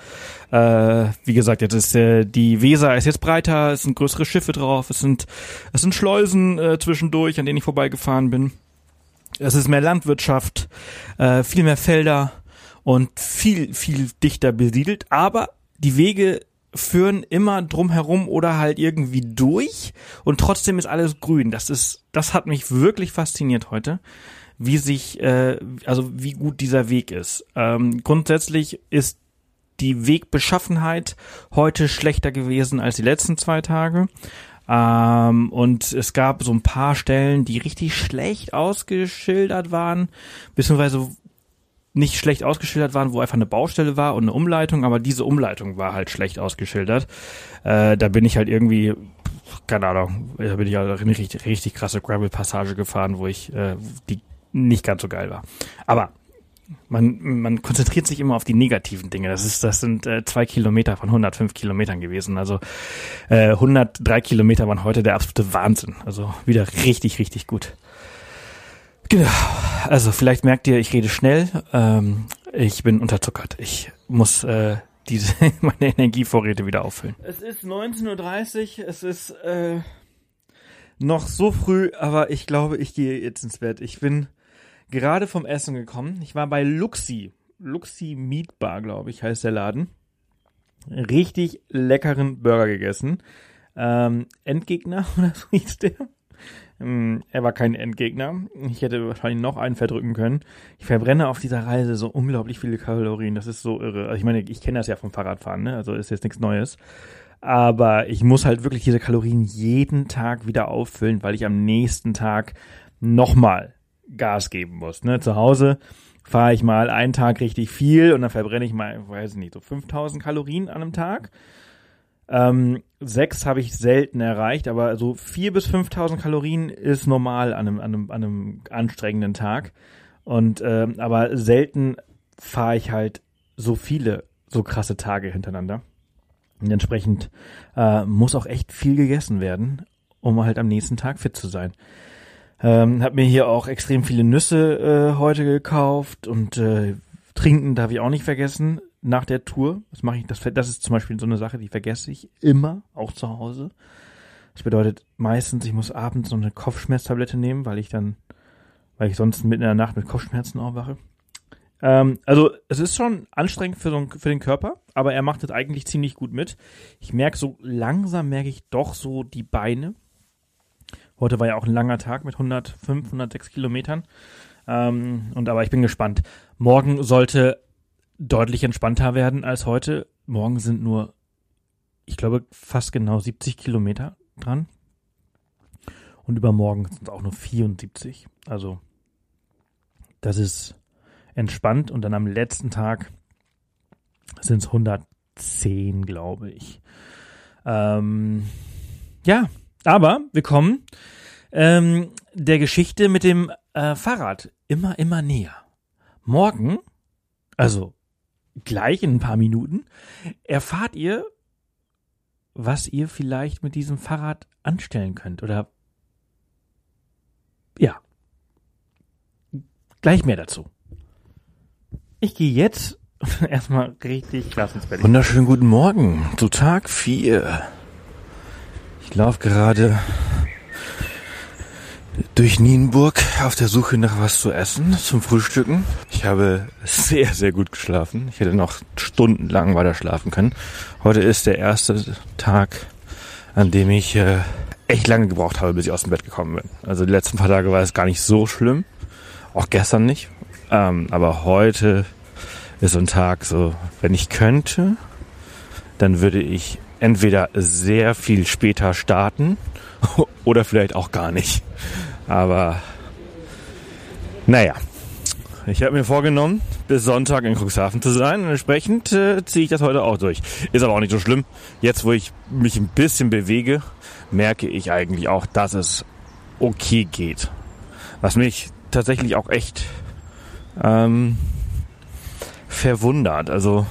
Äh, wie gesagt, jetzt ist äh, die Weser ist jetzt breiter, es sind größere Schiffe drauf, es sind, es sind Schleusen äh, zwischendurch, an denen ich vorbeigefahren bin. Es ist mehr Landwirtschaft, äh, viel mehr Felder und viel, viel dichter besiedelt, aber die Wege führen immer drumherum oder halt irgendwie durch und trotzdem ist alles grün. Das ist, das hat mich wirklich fasziniert heute, wie sich, äh, also wie gut dieser Weg ist. Ähm, grundsätzlich ist die Wegbeschaffenheit heute schlechter gewesen als die letzten zwei Tage. Ähm, und es gab so ein paar Stellen, die richtig schlecht ausgeschildert waren, beziehungsweise nicht schlecht ausgeschildert waren, wo einfach eine Baustelle war und eine Umleitung, aber diese Umleitung war halt schlecht ausgeschildert. Äh, da bin ich halt irgendwie, keine Ahnung, da bin ich halt eine richtig, richtig krasse Gravel-Passage gefahren, wo ich äh, die nicht ganz so geil war. Aber man, man konzentriert sich immer auf die negativen Dinge. Das ist, das sind äh, zwei Kilometer von 105 Kilometern gewesen. Also äh, 103 Kilometer waren heute der absolute Wahnsinn. Also wieder richtig, richtig gut. Genau. Also vielleicht merkt ihr, ich rede schnell. Ähm, ich bin unterzuckert. Ich muss äh, diese *laughs* meine Energievorräte wieder auffüllen. Es ist 19.30 Uhr. Es ist äh, noch so früh, aber ich glaube, ich gehe jetzt ins Bett. Ich bin gerade vom Essen gekommen. Ich war bei Luxi. Luxi Meat Bar, glaube ich, heißt der Laden. Richtig leckeren Burger gegessen. Ähm, Endgegner *laughs* oder so hieß der. Ähm, er war kein Endgegner. Ich hätte wahrscheinlich noch einen verdrücken können. Ich verbrenne auf dieser Reise so unglaublich viele Kalorien. Das ist so irre. Also ich meine, ich kenne das ja vom Fahrradfahren, ne? Also ist jetzt nichts Neues. Aber ich muss halt wirklich diese Kalorien jeden Tag wieder auffüllen, weil ich am nächsten Tag nochmal Gas geben muss. Ne? Zu Hause fahre ich mal einen Tag richtig viel und dann verbrenne ich mal, weiß ich nicht, so 5000 Kalorien an einem Tag. Ähm, sechs habe ich selten erreicht, aber so vier bis 5000 Kalorien ist normal an einem, an einem, an einem anstrengenden Tag. Und ähm, aber selten fahre ich halt so viele, so krasse Tage hintereinander. Und entsprechend äh, muss auch echt viel gegessen werden, um halt am nächsten Tag fit zu sein. Ähm, hab mir hier auch extrem viele Nüsse äh, heute gekauft und äh, trinken darf ich auch nicht vergessen nach der Tour. Das mache ich, das, das ist zum Beispiel so eine Sache, die vergesse ich immer, auch zu Hause. Das bedeutet meistens, ich muss abends so eine Kopfschmerztablette nehmen, weil ich dann, weil ich sonst mitten in der Nacht mit Kopfschmerzen aufwache. Ähm, also es ist schon anstrengend für, so, für den Körper, aber er macht es eigentlich ziemlich gut mit. Ich merke so langsam merke ich doch so die Beine, Heute war ja auch ein langer Tag mit 105, 106 Kilometern. Ähm, und aber ich bin gespannt. Morgen sollte deutlich entspannter werden als heute. Morgen sind nur, ich glaube, fast genau 70 Kilometer dran. Und übermorgen sind es auch nur 74. Also, das ist entspannt. Und dann am letzten Tag sind es 110, glaube ich. Ähm, ja, aber wir kommen ähm, der Geschichte mit dem äh, Fahrrad immer, immer näher. Morgen, also gleich in ein paar Minuten erfahrt ihr, was ihr vielleicht mit diesem Fahrrad anstellen könnt oder ja. Gleich mehr dazu. Ich gehe jetzt *laughs* erstmal richtig klasse ins Bett. Wunderschönen guten Morgen zu Tag 4. Ich laufe gerade durch Nienburg auf der Suche nach was zu essen zum Frühstücken. Ich habe sehr, sehr gut geschlafen. Ich hätte noch stundenlang weiter schlafen können. Heute ist der erste Tag, an dem ich äh, echt lange gebraucht habe, bis ich aus dem Bett gekommen bin. Also die letzten paar Tage war es gar nicht so schlimm. Auch gestern nicht. Ähm, aber heute ist so ein Tag so, wenn ich könnte, dann würde ich entweder sehr viel später starten *laughs* oder vielleicht auch gar nicht. Aber naja, ich habe mir vorgenommen, bis Sonntag in Cuxhaven zu sein. Entsprechend äh, ziehe ich das heute auch durch. Ist aber auch nicht so schlimm. Jetzt, wo ich mich ein bisschen bewege, merke ich eigentlich auch, dass es okay geht. Was mich tatsächlich auch echt ähm, verwundert. Also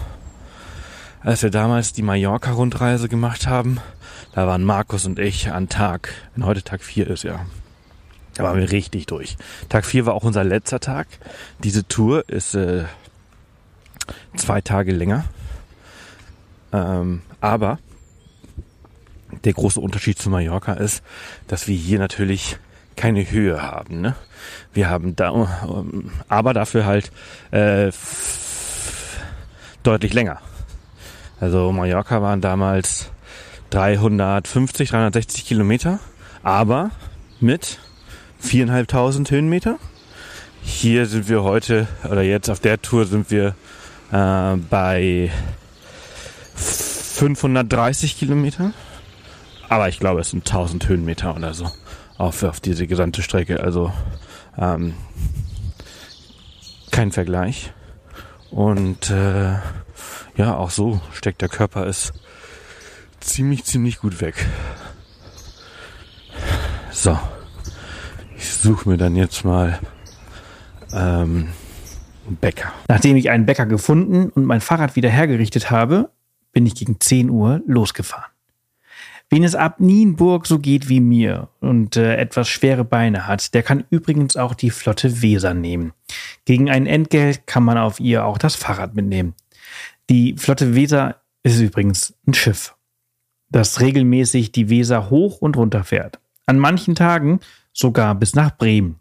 als wir damals die Mallorca-Rundreise gemacht haben, da waren Markus und ich an Tag, wenn heute Tag 4 ist, ja. Da waren wir richtig durch. Tag 4 war auch unser letzter Tag. Diese Tour ist äh, zwei Tage länger. Ähm, aber der große Unterschied zu Mallorca ist, dass wir hier natürlich keine Höhe haben. Ne? Wir haben da, ähm, aber dafür halt äh, deutlich länger. Also Mallorca waren damals 350, 360 Kilometer, aber mit viereinhalbtausend Höhenmeter. Hier sind wir heute, oder jetzt auf der Tour sind wir äh, bei 530 Kilometer. Aber ich glaube, es sind 1000 Höhenmeter oder so auf, auf diese gesamte Strecke. Also ähm, kein Vergleich. Und äh, ja, auch so steckt der Körper es ziemlich, ziemlich gut weg. So, ich suche mir dann jetzt mal ähm, einen Bäcker. Nachdem ich einen Bäcker gefunden und mein Fahrrad wieder hergerichtet habe, bin ich gegen 10 Uhr losgefahren. Wen es ab Nienburg so geht wie mir und äh, etwas schwere Beine hat, der kann übrigens auch die Flotte Weser nehmen. Gegen ein Entgelt kann man auf ihr auch das Fahrrad mitnehmen. Die Flotte Weser ist übrigens ein Schiff, das regelmäßig die Weser hoch und runter fährt. An manchen Tagen sogar bis nach Bremen.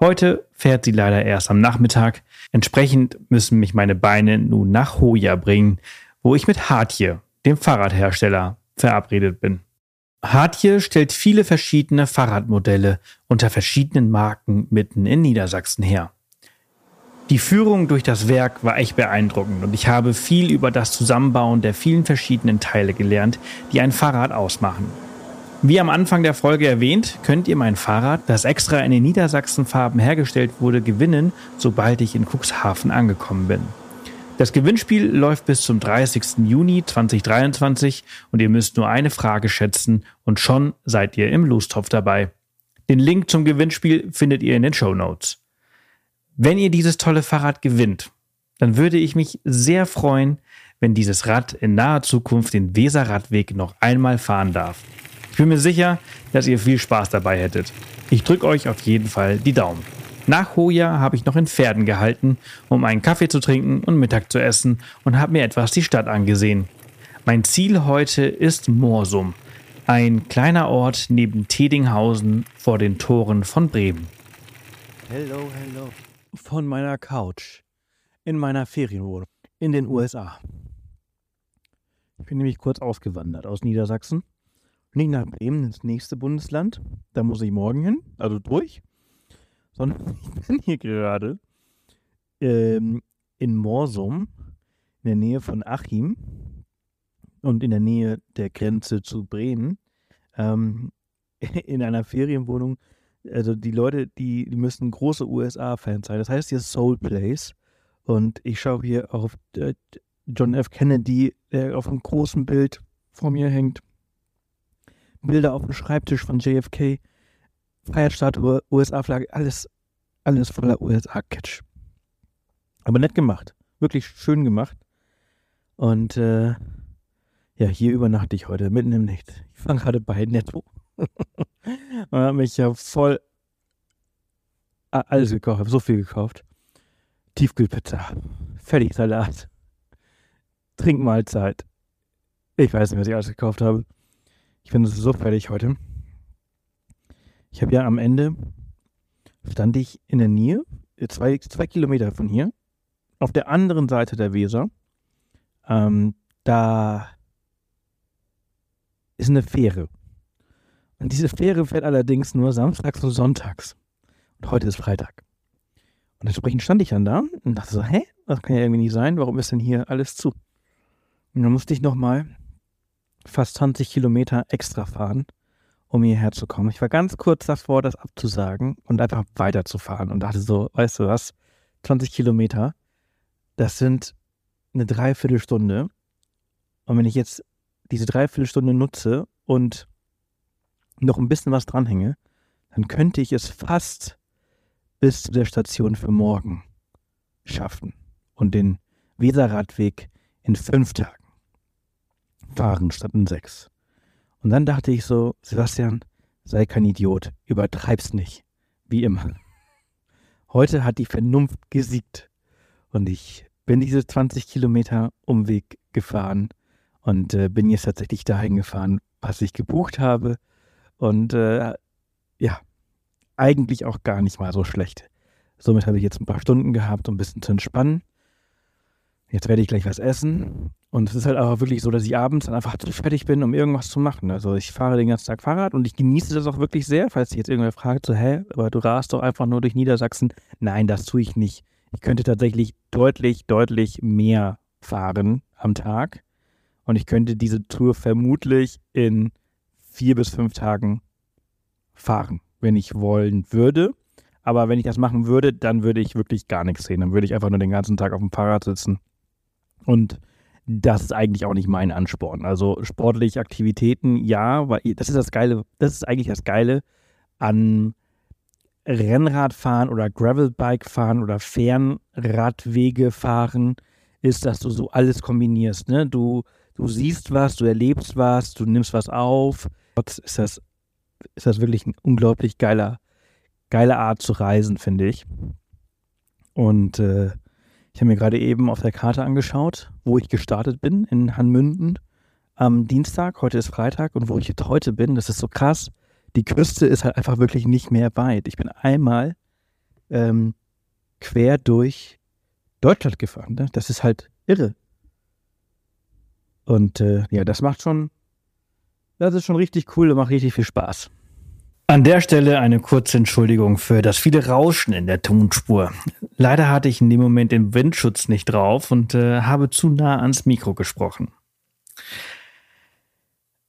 Heute fährt sie leider erst am Nachmittag. Entsprechend müssen mich meine Beine nun nach Hoja bringen, wo ich mit Hartje, dem Fahrradhersteller, verabredet bin. Hartje stellt viele verschiedene Fahrradmodelle unter verschiedenen Marken mitten in Niedersachsen her. Die Führung durch das Werk war echt beeindruckend und ich habe viel über das Zusammenbauen der vielen verschiedenen Teile gelernt, die ein Fahrrad ausmachen. Wie am Anfang der Folge erwähnt, könnt ihr mein Fahrrad, das extra in den Niedersachsenfarben hergestellt wurde, gewinnen, sobald ich in Cuxhaven angekommen bin. Das Gewinnspiel läuft bis zum 30. Juni 2023 und ihr müsst nur eine Frage schätzen und schon seid ihr im Lostopf dabei. Den Link zum Gewinnspiel findet ihr in den Show Notes. Wenn ihr dieses tolle Fahrrad gewinnt, dann würde ich mich sehr freuen, wenn dieses Rad in naher Zukunft den Weserradweg noch einmal fahren darf. Ich bin mir sicher, dass ihr viel Spaß dabei hättet. Ich drücke euch auf jeden Fall die Daumen. Nach Hoja habe ich noch in Pferden gehalten, um einen Kaffee zu trinken und Mittag zu essen und habe mir etwas die Stadt angesehen. Mein Ziel heute ist Morsum, ein kleiner Ort neben Tedinghausen vor den Toren von Bremen. Hello, hello. Von meiner Couch in meiner Ferienwohnung in den USA. Ich bin nämlich kurz ausgewandert aus Niedersachsen. Nicht nach Bremen, ins nächste Bundesland. Da muss ich morgen hin, also durch sondern *laughs* ich bin hier gerade ähm, in Morsum, in der Nähe von Achim und in der Nähe der Grenze zu Bremen, ähm, *laughs* in einer Ferienwohnung. Also die Leute, die, die müssen große USA-Fans sein. Das heißt hier Soul Place. Und ich schaue hier auf äh, John F. Kennedy, der auf einem großen Bild vor mir hängt. Bilder auf dem Schreibtisch von JFK. Feierstatue, USA-Flagge, alles, alles voller USA-Catch. Aber nett gemacht. Wirklich schön gemacht. Und äh, ja, hier übernachte ich heute, mitten im Nichts. Ich fange gerade bei Netto. *laughs* und habe mich ja voll alles gekauft, habe so viel gekauft. Tiefkühlpizza, Fertigsalat, Trinkmahlzeit. Ich weiß nicht, was ich alles gekauft habe. Ich bin so fertig heute. Ich habe ja am Ende, stand ich in der Nähe, äh, zwei, zwei Kilometer von hier, auf der anderen Seite der Weser. Ähm, da ist eine Fähre. Und diese Fähre fährt allerdings nur samstags und sonntags. Und heute ist Freitag. Und entsprechend stand ich dann da und dachte so, hä? Das kann ja irgendwie nicht sein. Warum ist denn hier alles zu? Und dann musste ich nochmal fast 20 Kilometer extra fahren, um hierher zu kommen. Ich war ganz kurz davor, das abzusagen und einfach weiterzufahren und dachte so, weißt du was, 20 Kilometer, das sind eine Dreiviertelstunde. Und wenn ich jetzt diese Dreiviertelstunde nutze und noch ein bisschen was dranhänge, dann könnte ich es fast bis zu der Station für morgen schaffen und den Weserradweg in fünf Tagen fahren statt in sechs. Und dann dachte ich so, Sebastian, sei kein Idiot, übertreib's nicht, wie immer. Heute hat die Vernunft gesiegt und ich bin diese 20 Kilometer Umweg gefahren und äh, bin jetzt tatsächlich dahin gefahren, was ich gebucht habe und äh, ja, eigentlich auch gar nicht mal so schlecht. Somit habe ich jetzt ein paar Stunden gehabt, um ein bisschen zu entspannen. Jetzt werde ich gleich was essen. Und es ist halt auch wirklich so, dass ich abends dann einfach zu fertig bin, um irgendwas zu machen. Also ich fahre den ganzen Tag Fahrrad und ich genieße das auch wirklich sehr. Falls sich jetzt irgendwer fragt, so, hä, aber du rast doch einfach nur durch Niedersachsen. Nein, das tue ich nicht. Ich könnte tatsächlich deutlich, deutlich mehr fahren am Tag. Und ich könnte diese Tour vermutlich in vier bis fünf Tagen fahren, wenn ich wollen würde. Aber wenn ich das machen würde, dann würde ich wirklich gar nichts sehen. Dann würde ich einfach nur den ganzen Tag auf dem Fahrrad sitzen. Und das ist eigentlich auch nicht mein Ansporn. Also sportliche Aktivitäten, ja, weil das ist das Geile, das ist eigentlich das Geile an Rennradfahren oder Gravelbike fahren oder Fernradwege fahren, ist, dass du so alles kombinierst. Ne? Du, du siehst was, du erlebst was, du nimmst was auf. Ist das, ist das wirklich ein unglaublich geiler, geile Art zu reisen, finde ich. Und äh, ich habe mir gerade eben auf der Karte angeschaut, wo ich gestartet bin, in Hanmünden am Dienstag. Heute ist Freitag und wo ich jetzt heute bin, das ist so krass. Die Küste ist halt einfach wirklich nicht mehr weit. Ich bin einmal ähm, quer durch Deutschland gefahren. Ne? Das ist halt irre. Und äh, ja, das macht schon, das ist schon richtig cool und macht richtig viel Spaß. An der Stelle eine kurze Entschuldigung für das viele Rauschen in der Tonspur. Leider hatte ich in dem Moment den Windschutz nicht drauf und äh, habe zu nah ans Mikro gesprochen.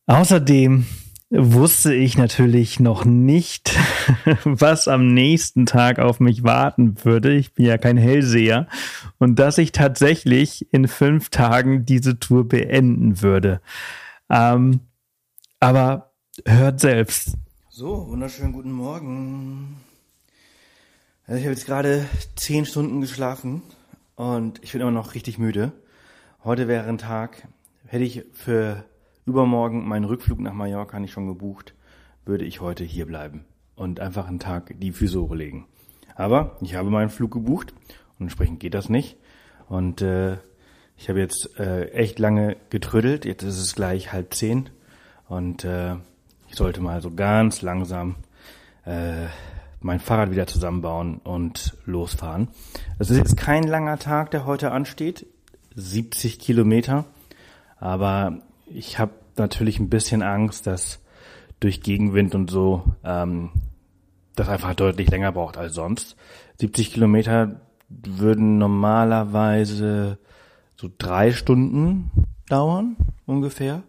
Außerdem wusste ich natürlich noch nicht, *laughs* was am nächsten Tag auf mich warten würde. Ich bin ja kein Hellseher. Und dass ich tatsächlich in fünf Tagen diese Tour beenden würde. Ähm, aber hört selbst. So, wunderschönen guten Morgen. Also ich habe jetzt gerade zehn Stunden geschlafen und ich bin immer noch richtig müde. Heute wäre ein Tag, hätte ich für übermorgen meinen Rückflug nach Mallorca nicht schon gebucht, würde ich heute hier bleiben und einfach einen Tag die Füße hochlegen. Aber ich habe meinen Flug gebucht und entsprechend geht das nicht. Und äh, ich habe jetzt äh, echt lange getrödelt. Jetzt ist es gleich halb zehn und äh, ich sollte mal so ganz langsam äh, mein Fahrrad wieder zusammenbauen und losfahren. Es ist jetzt kein langer Tag, der heute ansteht, 70 Kilometer, aber ich habe natürlich ein bisschen Angst, dass durch Gegenwind und so ähm, das einfach deutlich länger braucht als sonst. 70 Kilometer würden normalerweise so drei Stunden dauern ungefähr.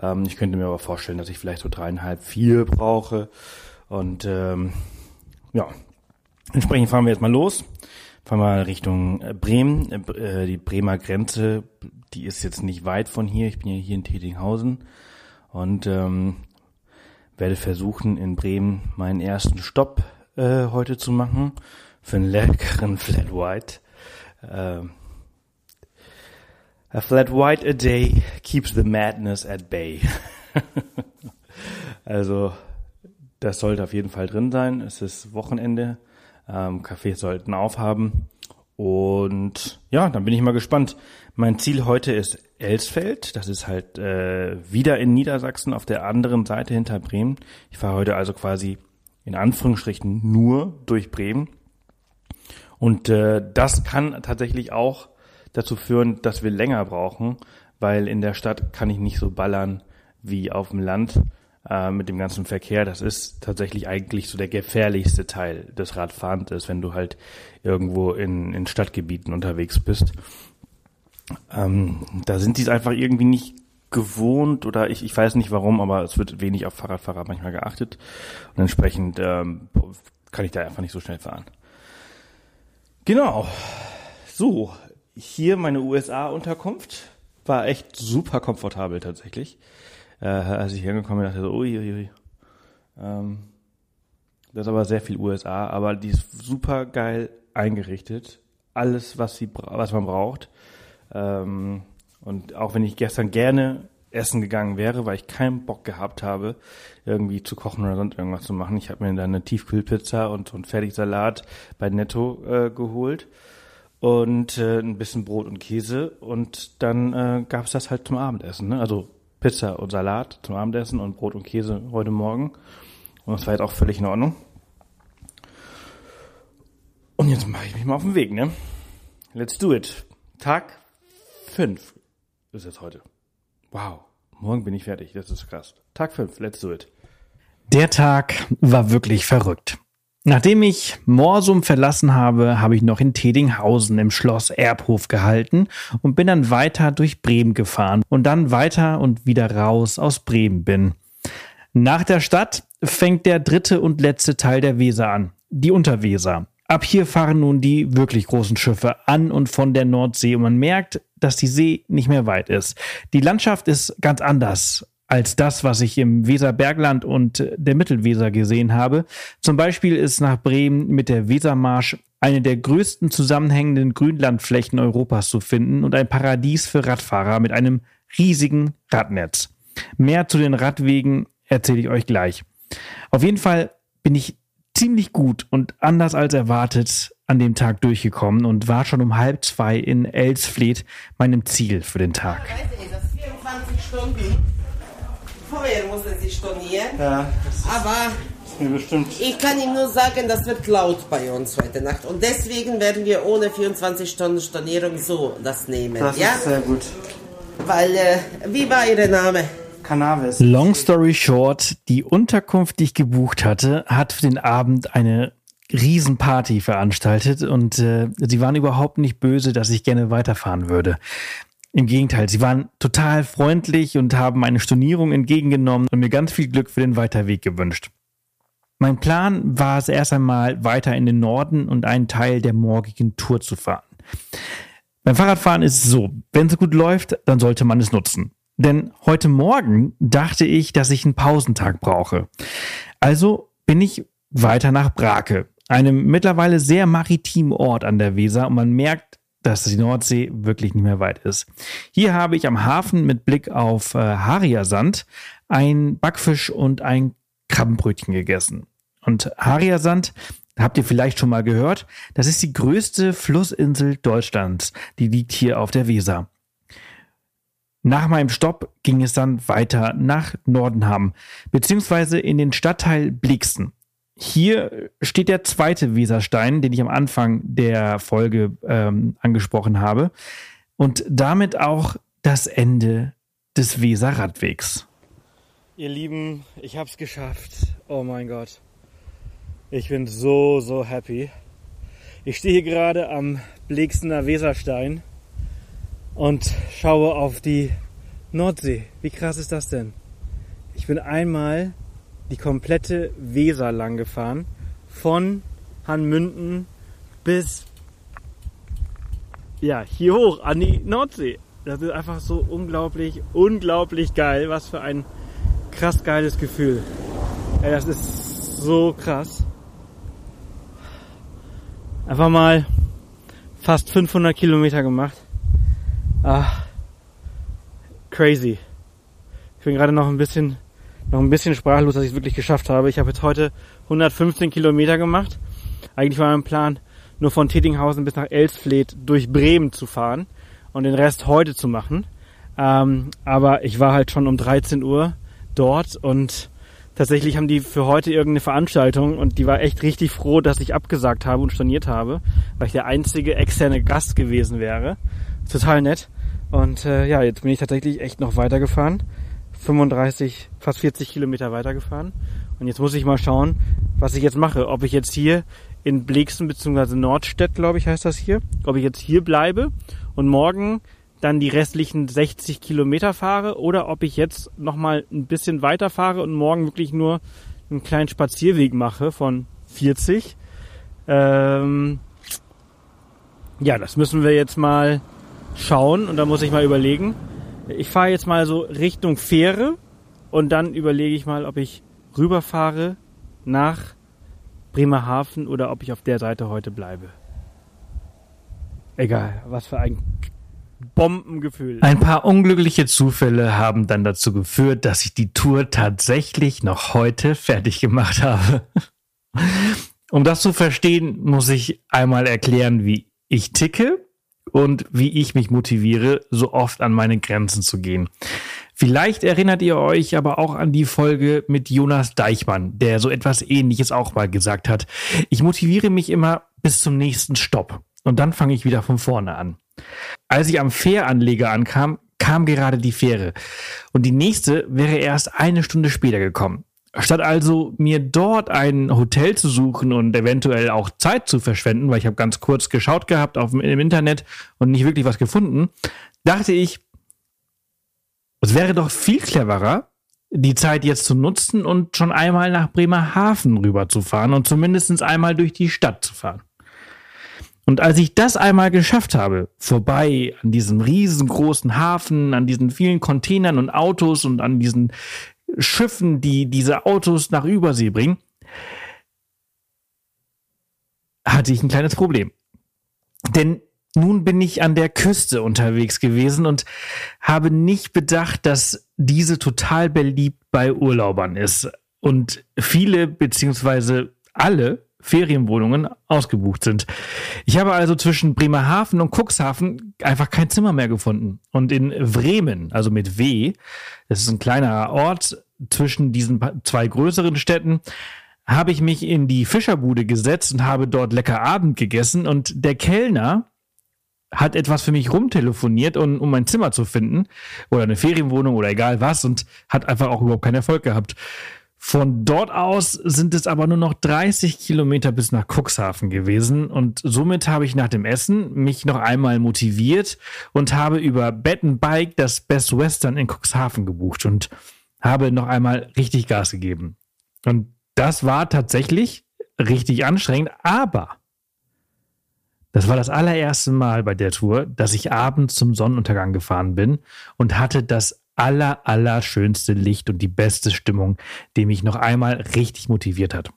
Ähm, ich könnte mir aber vorstellen, dass ich vielleicht so dreieinhalb, vier brauche. Und ähm, ja, entsprechend fahren wir jetzt mal los. Fahren wir Richtung äh, Bremen. Äh, die Bremer Grenze, die ist jetzt nicht weit von hier. Ich bin ja hier in Tetinghausen und ähm, werde versuchen, in Bremen meinen ersten Stopp äh, heute zu machen für einen leckeren Flat White. Äh, A flat white a day keeps the madness at bay. *laughs* also, das sollte auf jeden Fall drin sein. Es ist Wochenende. Ähm, Cafés sollten aufhaben. Und ja, dann bin ich mal gespannt. Mein Ziel heute ist Elsfeld. Das ist halt äh, wieder in Niedersachsen auf der anderen Seite hinter Bremen. Ich fahre heute also quasi in Anführungsstrichen nur durch Bremen. Und äh, das kann tatsächlich auch dazu führen, dass wir länger brauchen, weil in der Stadt kann ich nicht so ballern wie auf dem Land äh, mit dem ganzen Verkehr. Das ist tatsächlich eigentlich so der gefährlichste Teil des Radfahrens, wenn du halt irgendwo in, in Stadtgebieten unterwegs bist. Ähm, da sind die es einfach irgendwie nicht gewohnt oder ich, ich weiß nicht warum, aber es wird wenig auf Fahrradfahrer manchmal geachtet und entsprechend ähm, kann ich da einfach nicht so schnell fahren. Genau. So, hier meine USA-Unterkunft war echt super komfortabel tatsächlich. Äh, als ich hergekommen bin, dachte ich so, uiuiui. Ui. Ähm, das ist aber sehr viel USA, aber die ist super geil eingerichtet. Alles, was sie, was man braucht. Ähm, und auch wenn ich gestern gerne essen gegangen wäre, weil ich keinen Bock gehabt habe, irgendwie zu kochen oder sonst irgendwas zu machen. Ich habe mir dann eine Tiefkühlpizza und so einen Fertigsalat bei Netto äh, geholt und äh, ein bisschen Brot und Käse und dann äh, gab es das halt zum Abendessen. Ne? Also Pizza und Salat zum Abendessen und Brot und Käse heute Morgen. Und das war jetzt auch völlig in Ordnung. Und jetzt mache ich mich mal auf den Weg, ne? Let's do it. Tag 5 ist jetzt heute. Wow. Morgen bin ich fertig. Das ist krass. Tag 5. Let's do it. Der Tag war wirklich verrückt. Nachdem ich Morsum verlassen habe, habe ich noch in Tedinghausen im Schloss Erbhof gehalten und bin dann weiter durch Bremen gefahren und dann weiter und wieder raus aus Bremen bin. Nach der Stadt fängt der dritte und letzte Teil der Weser an, die Unterweser. Ab hier fahren nun die wirklich großen Schiffe an und von der Nordsee und man merkt, dass die See nicht mehr weit ist. Die Landschaft ist ganz anders als das, was ich im Weserbergland und der Mittelweser gesehen habe. Zum Beispiel ist nach Bremen mit der Wesermarsch eine der größten zusammenhängenden Grünlandflächen Europas zu finden und ein Paradies für Radfahrer mit einem riesigen Radnetz. Mehr zu den Radwegen erzähle ich euch gleich. Auf jeden Fall bin ich ziemlich gut und anders als erwartet an dem Tag durchgekommen und war schon um halb zwei in Elsfleth, meinem Ziel für den Tag. 24 Stunden Vorher musste sie stornieren. Ja, aber ich kann ihm nur sagen, das wird laut bei uns heute Nacht. Und deswegen werden wir ohne 24 Stunden Stornierung so das nehmen. Das ja? ist sehr gut. Weil, äh, wie war Ihr Name? Cannabis. Long story short, die Unterkunft, die ich gebucht hatte, hat für den Abend eine Riesenparty veranstaltet und äh, sie waren überhaupt nicht böse, dass ich gerne weiterfahren würde. Im Gegenteil, sie waren total freundlich und haben meine Stornierung entgegengenommen und mir ganz viel Glück für den Weiterweg gewünscht. Mein Plan war es erst einmal weiter in den Norden und einen Teil der morgigen Tour zu fahren. Beim Fahrradfahren ist es so, wenn es gut läuft, dann sollte man es nutzen. Denn heute Morgen dachte ich, dass ich einen Pausentag brauche. Also bin ich weiter nach Brake, einem mittlerweile sehr maritimen Ort an der Weser und man merkt, dass die Nordsee wirklich nicht mehr weit ist. Hier habe ich am Hafen mit Blick auf äh, Hariasand ein Backfisch und ein Krabbenbrötchen gegessen. Und Hariasand, habt ihr vielleicht schon mal gehört, das ist die größte Flussinsel Deutschlands. Die liegt hier auf der Weser. Nach meinem Stopp ging es dann weiter nach Nordenham, beziehungsweise in den Stadtteil Blixen. Hier steht der zweite Weserstein, den ich am Anfang der Folge ähm, angesprochen habe. Und damit auch das Ende des Weser-Radwegs. Ihr Lieben, ich hab's geschafft. Oh mein Gott. Ich bin so, so happy. Ich stehe hier gerade am Blexener Weserstein und schaue auf die Nordsee. Wie krass ist das denn? Ich bin einmal die komplette Weser lang gefahren. Von Hanmünden bis ja, hier hoch an die Nordsee. Das ist einfach so unglaublich, unglaublich geil. Was für ein krass geiles Gefühl. Ey, das ist so krass. Einfach mal fast 500 Kilometer gemacht. Ah, crazy. Ich bin gerade noch ein bisschen, noch ein bisschen sprachlos, dass ich es wirklich geschafft habe. Ich habe jetzt heute 115 Kilometer gemacht. Eigentlich war mein Plan, nur von Tettinghausen bis nach Elsfleth durch Bremen zu fahren und den Rest heute zu machen. Ähm, aber ich war halt schon um 13 Uhr dort und tatsächlich haben die für heute irgendeine Veranstaltung und die war echt richtig froh, dass ich abgesagt habe und storniert habe, weil ich der einzige externe Gast gewesen wäre. Total nett. Und äh, ja, jetzt bin ich tatsächlich echt noch weitergefahren. 35, fast 40 Kilometer weitergefahren. Und jetzt muss ich mal schauen, was ich jetzt mache. Ob ich jetzt hier in Blexen bzw. Nordstedt, glaube ich, heißt das hier, ob ich jetzt hier bleibe und morgen dann die restlichen 60 Kilometer fahre oder ob ich jetzt nochmal ein bisschen weiter fahre und morgen wirklich nur einen kleinen Spazierweg mache von 40. Ähm ja, das müssen wir jetzt mal schauen und da muss ich mal überlegen. Ich fahre jetzt mal so Richtung Fähre und dann überlege ich mal, ob ich rüberfahre nach Bremerhaven oder ob ich auf der Seite heute bleibe. Egal, was für ein Bombengefühl. Ein paar unglückliche Zufälle haben dann dazu geführt, dass ich die Tour tatsächlich noch heute fertig gemacht habe. *laughs* Um das zu verstehen, muss ich einmal erklären, wie ich ticke und wie ich mich motiviere, so oft an meine Grenzen zu gehen. Vielleicht erinnert ihr euch aber auch an die Folge mit Jonas Deichmann, der so etwas ähnliches auch mal gesagt hat. Ich motiviere mich immer bis zum nächsten Stopp und dann fange ich wieder von vorne an. Als ich am Fähranleger ankam, kam gerade die Fähre und die nächste wäre erst eine Stunde später gekommen. Statt also mir dort ein Hotel zu suchen und eventuell auch Zeit zu verschwenden, weil ich habe ganz kurz geschaut gehabt auf, im Internet und nicht wirklich was gefunden, dachte ich, es wäre doch viel cleverer, die Zeit jetzt zu nutzen und schon einmal nach Bremerhaven rüberzufahren und zumindest einmal durch die Stadt zu fahren. Und als ich das einmal geschafft habe, vorbei an diesem riesengroßen Hafen, an diesen vielen Containern und Autos und an diesen Schiffen, die diese Autos nach Übersee bringen, hatte ich ein kleines Problem. Denn nun bin ich an der Küste unterwegs gewesen und habe nicht bedacht, dass diese total beliebt bei Urlaubern ist und viele beziehungsweise alle Ferienwohnungen ausgebucht sind. Ich habe also zwischen Bremerhaven und Cuxhaven einfach kein Zimmer mehr gefunden. Und in Bremen, also mit W, das ist ein kleiner Ort zwischen diesen zwei größeren Städten, habe ich mich in die Fischerbude gesetzt und habe dort lecker Abend gegessen und der Kellner hat etwas für mich rumtelefoniert, um, um mein Zimmer zu finden oder eine Ferienwohnung oder egal was und hat einfach auch überhaupt keinen Erfolg gehabt. Von dort aus sind es aber nur noch 30 Kilometer bis nach Cuxhaven gewesen und somit habe ich nach dem Essen mich noch einmal motiviert und habe über Bed Bike das Best Western in Cuxhaven gebucht und habe noch einmal richtig Gas gegeben. Und das war tatsächlich richtig anstrengend, aber das war das allererste Mal bei der Tour, dass ich abends zum Sonnenuntergang gefahren bin und hatte das aller, aller schönste Licht und die beste Stimmung, die mich noch einmal richtig motiviert hat.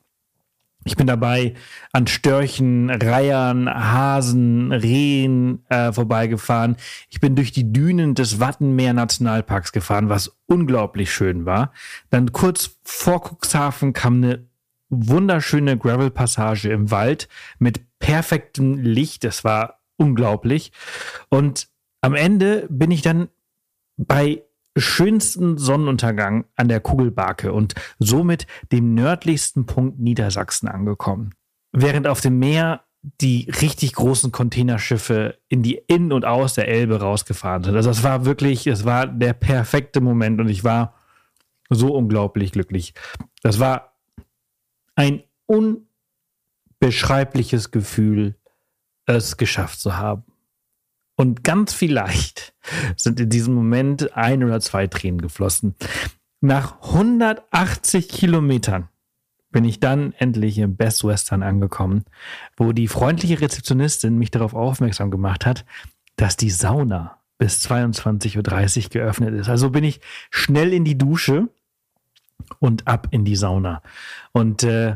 Ich bin dabei an Störchen, Reihern, Hasen, Rehen äh, vorbeigefahren. Ich bin durch die Dünen des Wattenmeer Nationalparks gefahren, was unglaublich schön war. Dann kurz vor Cuxhaven kam eine wunderschöne Gravel-Passage im Wald mit perfektem Licht. Das war unglaublich. Und am Ende bin ich dann bei schönsten Sonnenuntergang an der Kugelbarke und somit dem nördlichsten Punkt Niedersachsen angekommen. Während auf dem Meer die richtig großen Containerschiffe in die In- und Aus der Elbe rausgefahren sind. Also das war wirklich, es war der perfekte Moment und ich war so unglaublich glücklich. Das war ein unbeschreibliches Gefühl, es geschafft zu haben. Und ganz vielleicht sind in diesem Moment ein oder zwei Tränen geflossen. Nach 180 Kilometern bin ich dann endlich im Best Western angekommen, wo die freundliche Rezeptionistin mich darauf aufmerksam gemacht hat, dass die Sauna bis 22.30 Uhr geöffnet ist. Also bin ich schnell in die Dusche und ab in die Sauna. Und äh,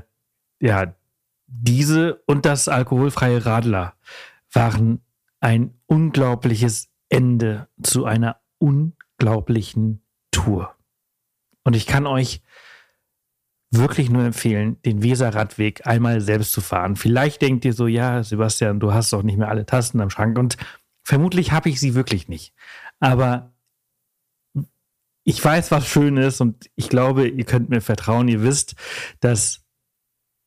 ja, diese und das alkoholfreie Radler waren ein unglaubliches Ende zu einer unglaublichen Tour. Und ich kann euch wirklich nur empfehlen, den Weser-Radweg einmal selbst zu fahren. Vielleicht denkt ihr so, ja, Sebastian, du hast doch nicht mehr alle Tasten am Schrank und vermutlich habe ich sie wirklich nicht. Aber ich weiß, was schön ist und ich glaube, ihr könnt mir vertrauen. Ihr wisst, dass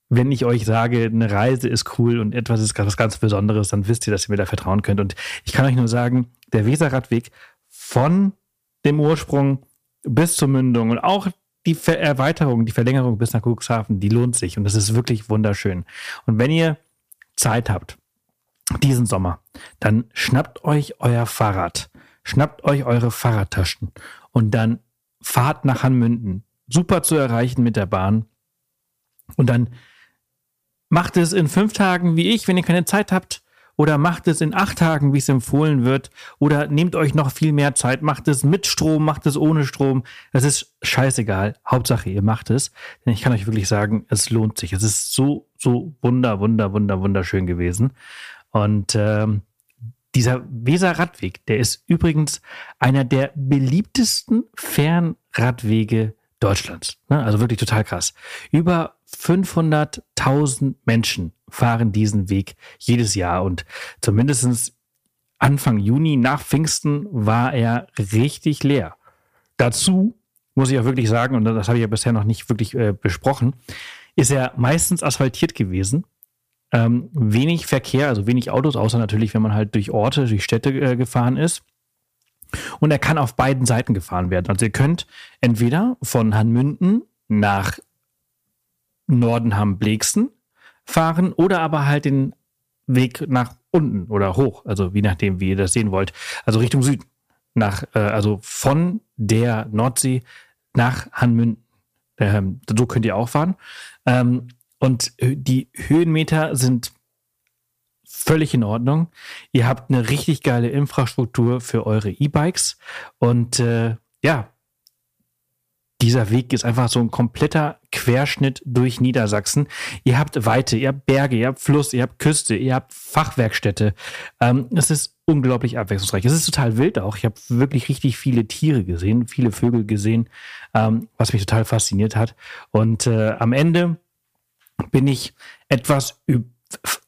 wenn ich euch sage, eine Reise ist cool und etwas ist was ganz Besonderes, dann wisst ihr, dass ihr mir da vertrauen könnt. Und ich kann euch nur sagen, der Weserradweg von dem Ursprung bis zur Mündung und auch die Ver Erweiterung, die Verlängerung bis nach Cuxhaven, die lohnt sich und das ist wirklich wunderschön. Und wenn ihr Zeit habt, diesen Sommer, dann schnappt euch euer Fahrrad, schnappt euch eure Fahrradtaschen und dann fahrt nach Hanmünden. Super zu erreichen mit der Bahn. Und dann macht es in fünf Tagen wie ich, wenn ihr keine Zeit habt. Oder macht es in acht Tagen, wie es empfohlen wird. Oder nehmt euch noch viel mehr Zeit. Macht es mit Strom, macht es ohne Strom. Das ist scheißegal. Hauptsache, ihr macht es. Denn ich kann euch wirklich sagen, es lohnt sich. Es ist so, so wunder, wunder, wunder, wunderschön gewesen. Und ähm, dieser Weser-Radweg, der ist übrigens einer der beliebtesten Fernradwege Deutschlands. Ne? Also wirklich total krass. Über 500.000 Menschen fahren diesen Weg jedes Jahr und zumindest Anfang Juni nach Pfingsten war er richtig leer. Dazu muss ich auch wirklich sagen, und das habe ich ja bisher noch nicht wirklich äh, besprochen, ist er meistens asphaltiert gewesen. Ähm, wenig Verkehr, also wenig Autos, außer natürlich, wenn man halt durch Orte, durch Städte äh, gefahren ist. Und er kann auf beiden Seiten gefahren werden. Also ihr könnt entweder von Hanmünden nach Nordenham-Blexen fahren oder aber halt den Weg nach unten oder hoch, also je nachdem, wie ihr das sehen wollt. Also Richtung Süden. Nach, äh, also von der Nordsee nach Hanmünden. Ähm, so könnt ihr auch fahren. Ähm, und die Höhenmeter sind völlig in Ordnung. Ihr habt eine richtig geile Infrastruktur für eure E-Bikes und äh, ja, dieser Weg ist einfach so ein kompletter Querschnitt durch Niedersachsen. Ihr habt Weite, ihr habt Berge, ihr habt Fluss, ihr habt Küste, ihr habt Fachwerkstätte. Ähm, es ist unglaublich abwechslungsreich. Es ist total wild auch. Ich habe wirklich richtig viele Tiere gesehen, viele Vögel gesehen, ähm, was mich total fasziniert hat. Und äh, am Ende bin ich etwas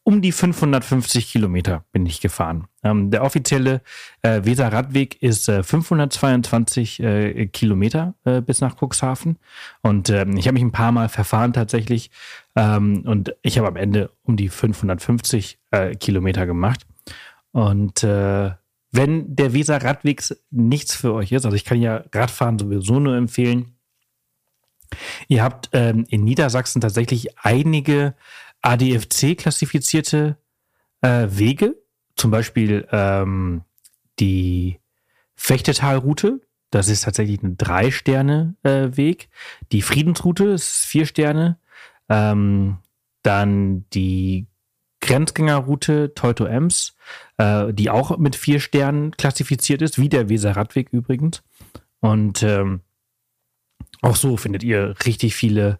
um die 550 Kilometer bin ich gefahren. Ähm, der offizielle äh, Weser-Radweg ist äh, 522 äh, Kilometer äh, bis nach Cuxhaven. Und ähm, ich habe mich ein paar Mal verfahren tatsächlich. Ähm, und ich habe am Ende um die 550 äh, Kilometer gemacht. Und äh, wenn der Weser-Radweg nichts für euch ist, also ich kann ja Radfahren sowieso nur empfehlen, Ihr habt ähm, in Niedersachsen tatsächlich einige ADFC-klassifizierte äh, Wege, zum Beispiel ähm, die Fechtetalroute, das ist tatsächlich ein Drei-Sterne-Weg. Äh, die Friedensroute ist vier Sterne. Ähm, dann die Grenzgängerroute Teuto-Ems, äh, die auch mit vier Sternen klassifiziert ist, wie der Weser-Radweg übrigens. Und ähm, auch so findet ihr richtig viele,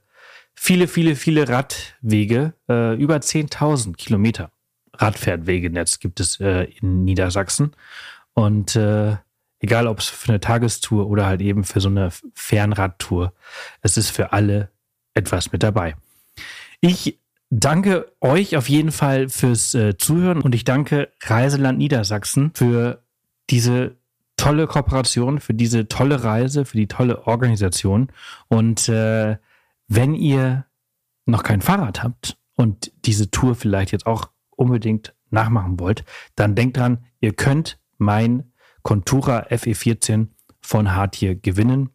viele, viele, viele Radwege. Äh, über 10.000 Kilometer Radfährtwegenetz gibt es äh, in Niedersachsen. Und äh, egal, ob es für eine Tagestour oder halt eben für so eine Fernradtour, es ist für alle etwas mit dabei. Ich danke euch auf jeden Fall fürs äh, Zuhören und ich danke Reiseland Niedersachsen für diese tolle Kooperation, für diese tolle Reise, für die tolle Organisation. Und äh, wenn ihr noch kein Fahrrad habt und diese Tour vielleicht jetzt auch unbedingt nachmachen wollt, dann denkt dran, ihr könnt mein Contura FE14 von Hartier gewinnen.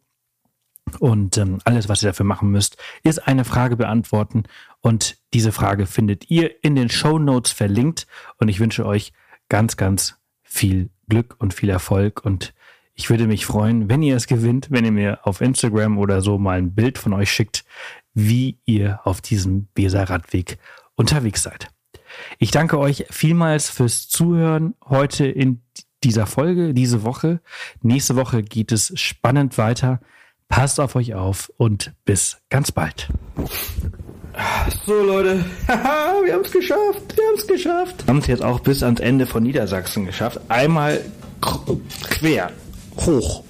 Und ähm, alles, was ihr dafür machen müsst, ist eine Frage beantworten. Und diese Frage findet ihr in den Show Notes verlinkt. Und ich wünsche euch ganz, ganz viel Glück und viel Erfolg und ich würde mich freuen, wenn ihr es gewinnt, wenn ihr mir auf Instagram oder so mal ein Bild von euch schickt, wie ihr auf diesem Weser-Radweg unterwegs seid. Ich danke euch vielmals fürs Zuhören heute in dieser Folge, diese Woche. Nächste Woche geht es spannend weiter. Passt auf euch auf und bis ganz bald. So Leute, *laughs* wir haben es geschafft, wir haben es geschafft. Wir haben es jetzt auch bis ans Ende von Niedersachsen geschafft. Einmal quer, hoch.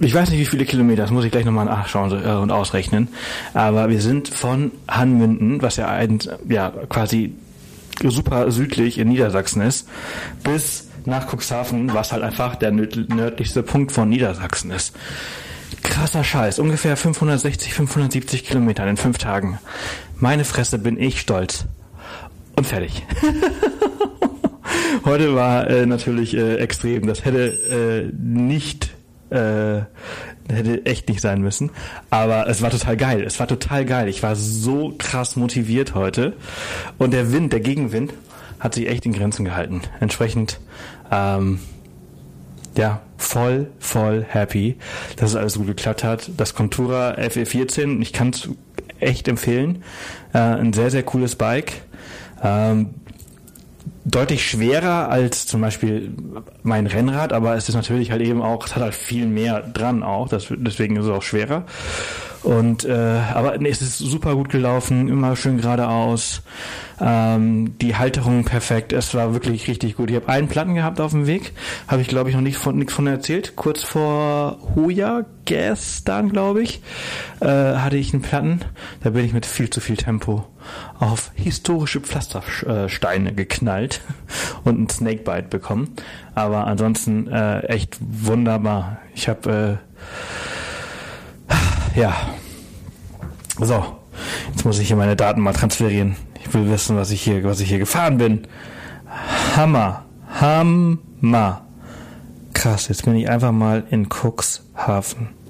ich weiß nicht, wie viele Kilometer, das muss ich gleich nochmal nachschauen äh, und ausrechnen. Aber wir sind von Hanmünden, was ja ein, ja, quasi super südlich in Niedersachsen ist, bis nach Cuxhaven, was halt einfach der nördlichste Punkt von Niedersachsen ist. Krasser Scheiß, ungefähr 560, 570 Kilometer in fünf Tagen. Meine Fresse bin ich stolz. Und fertig. *laughs* Heute war äh, natürlich äh, extrem. Das hätte äh, nicht äh, hätte echt nicht sein müssen. Aber es war total geil. Es war total geil. Ich war so krass motiviert heute. Und der Wind, der Gegenwind, hat sich echt in Grenzen gehalten. Entsprechend, ähm, ja, voll, voll happy, dass es alles gut geklappt hat. Das Contura FE14, ich kann es echt empfehlen. Äh, ein sehr, sehr cooles Bike. Ähm, deutlich schwerer als zum Beispiel mein Rennrad, aber es ist natürlich halt eben auch, es hat halt viel mehr dran auch, das, deswegen ist es auch schwerer. Und äh, aber nee, es ist super gut gelaufen, immer schön geradeaus. Ähm, die Halterung perfekt, es war wirklich richtig gut. Ich habe einen Platten gehabt auf dem Weg, habe ich glaube ich noch nicht von nichts von erzählt. Kurz vor Hoja gestern, glaube ich, äh, hatte ich einen Platten. Da bin ich mit viel zu viel Tempo auf historische Pflastersteine geknallt *laughs* und einen Snakebite bekommen. Aber ansonsten äh, echt wunderbar. Ich habe äh, ja. So, jetzt muss ich hier meine Daten mal transferieren. Ich will wissen, was ich hier, was ich hier gefahren bin. Hammer. Hammer. Krass, jetzt bin ich einfach mal in Cuxhaven.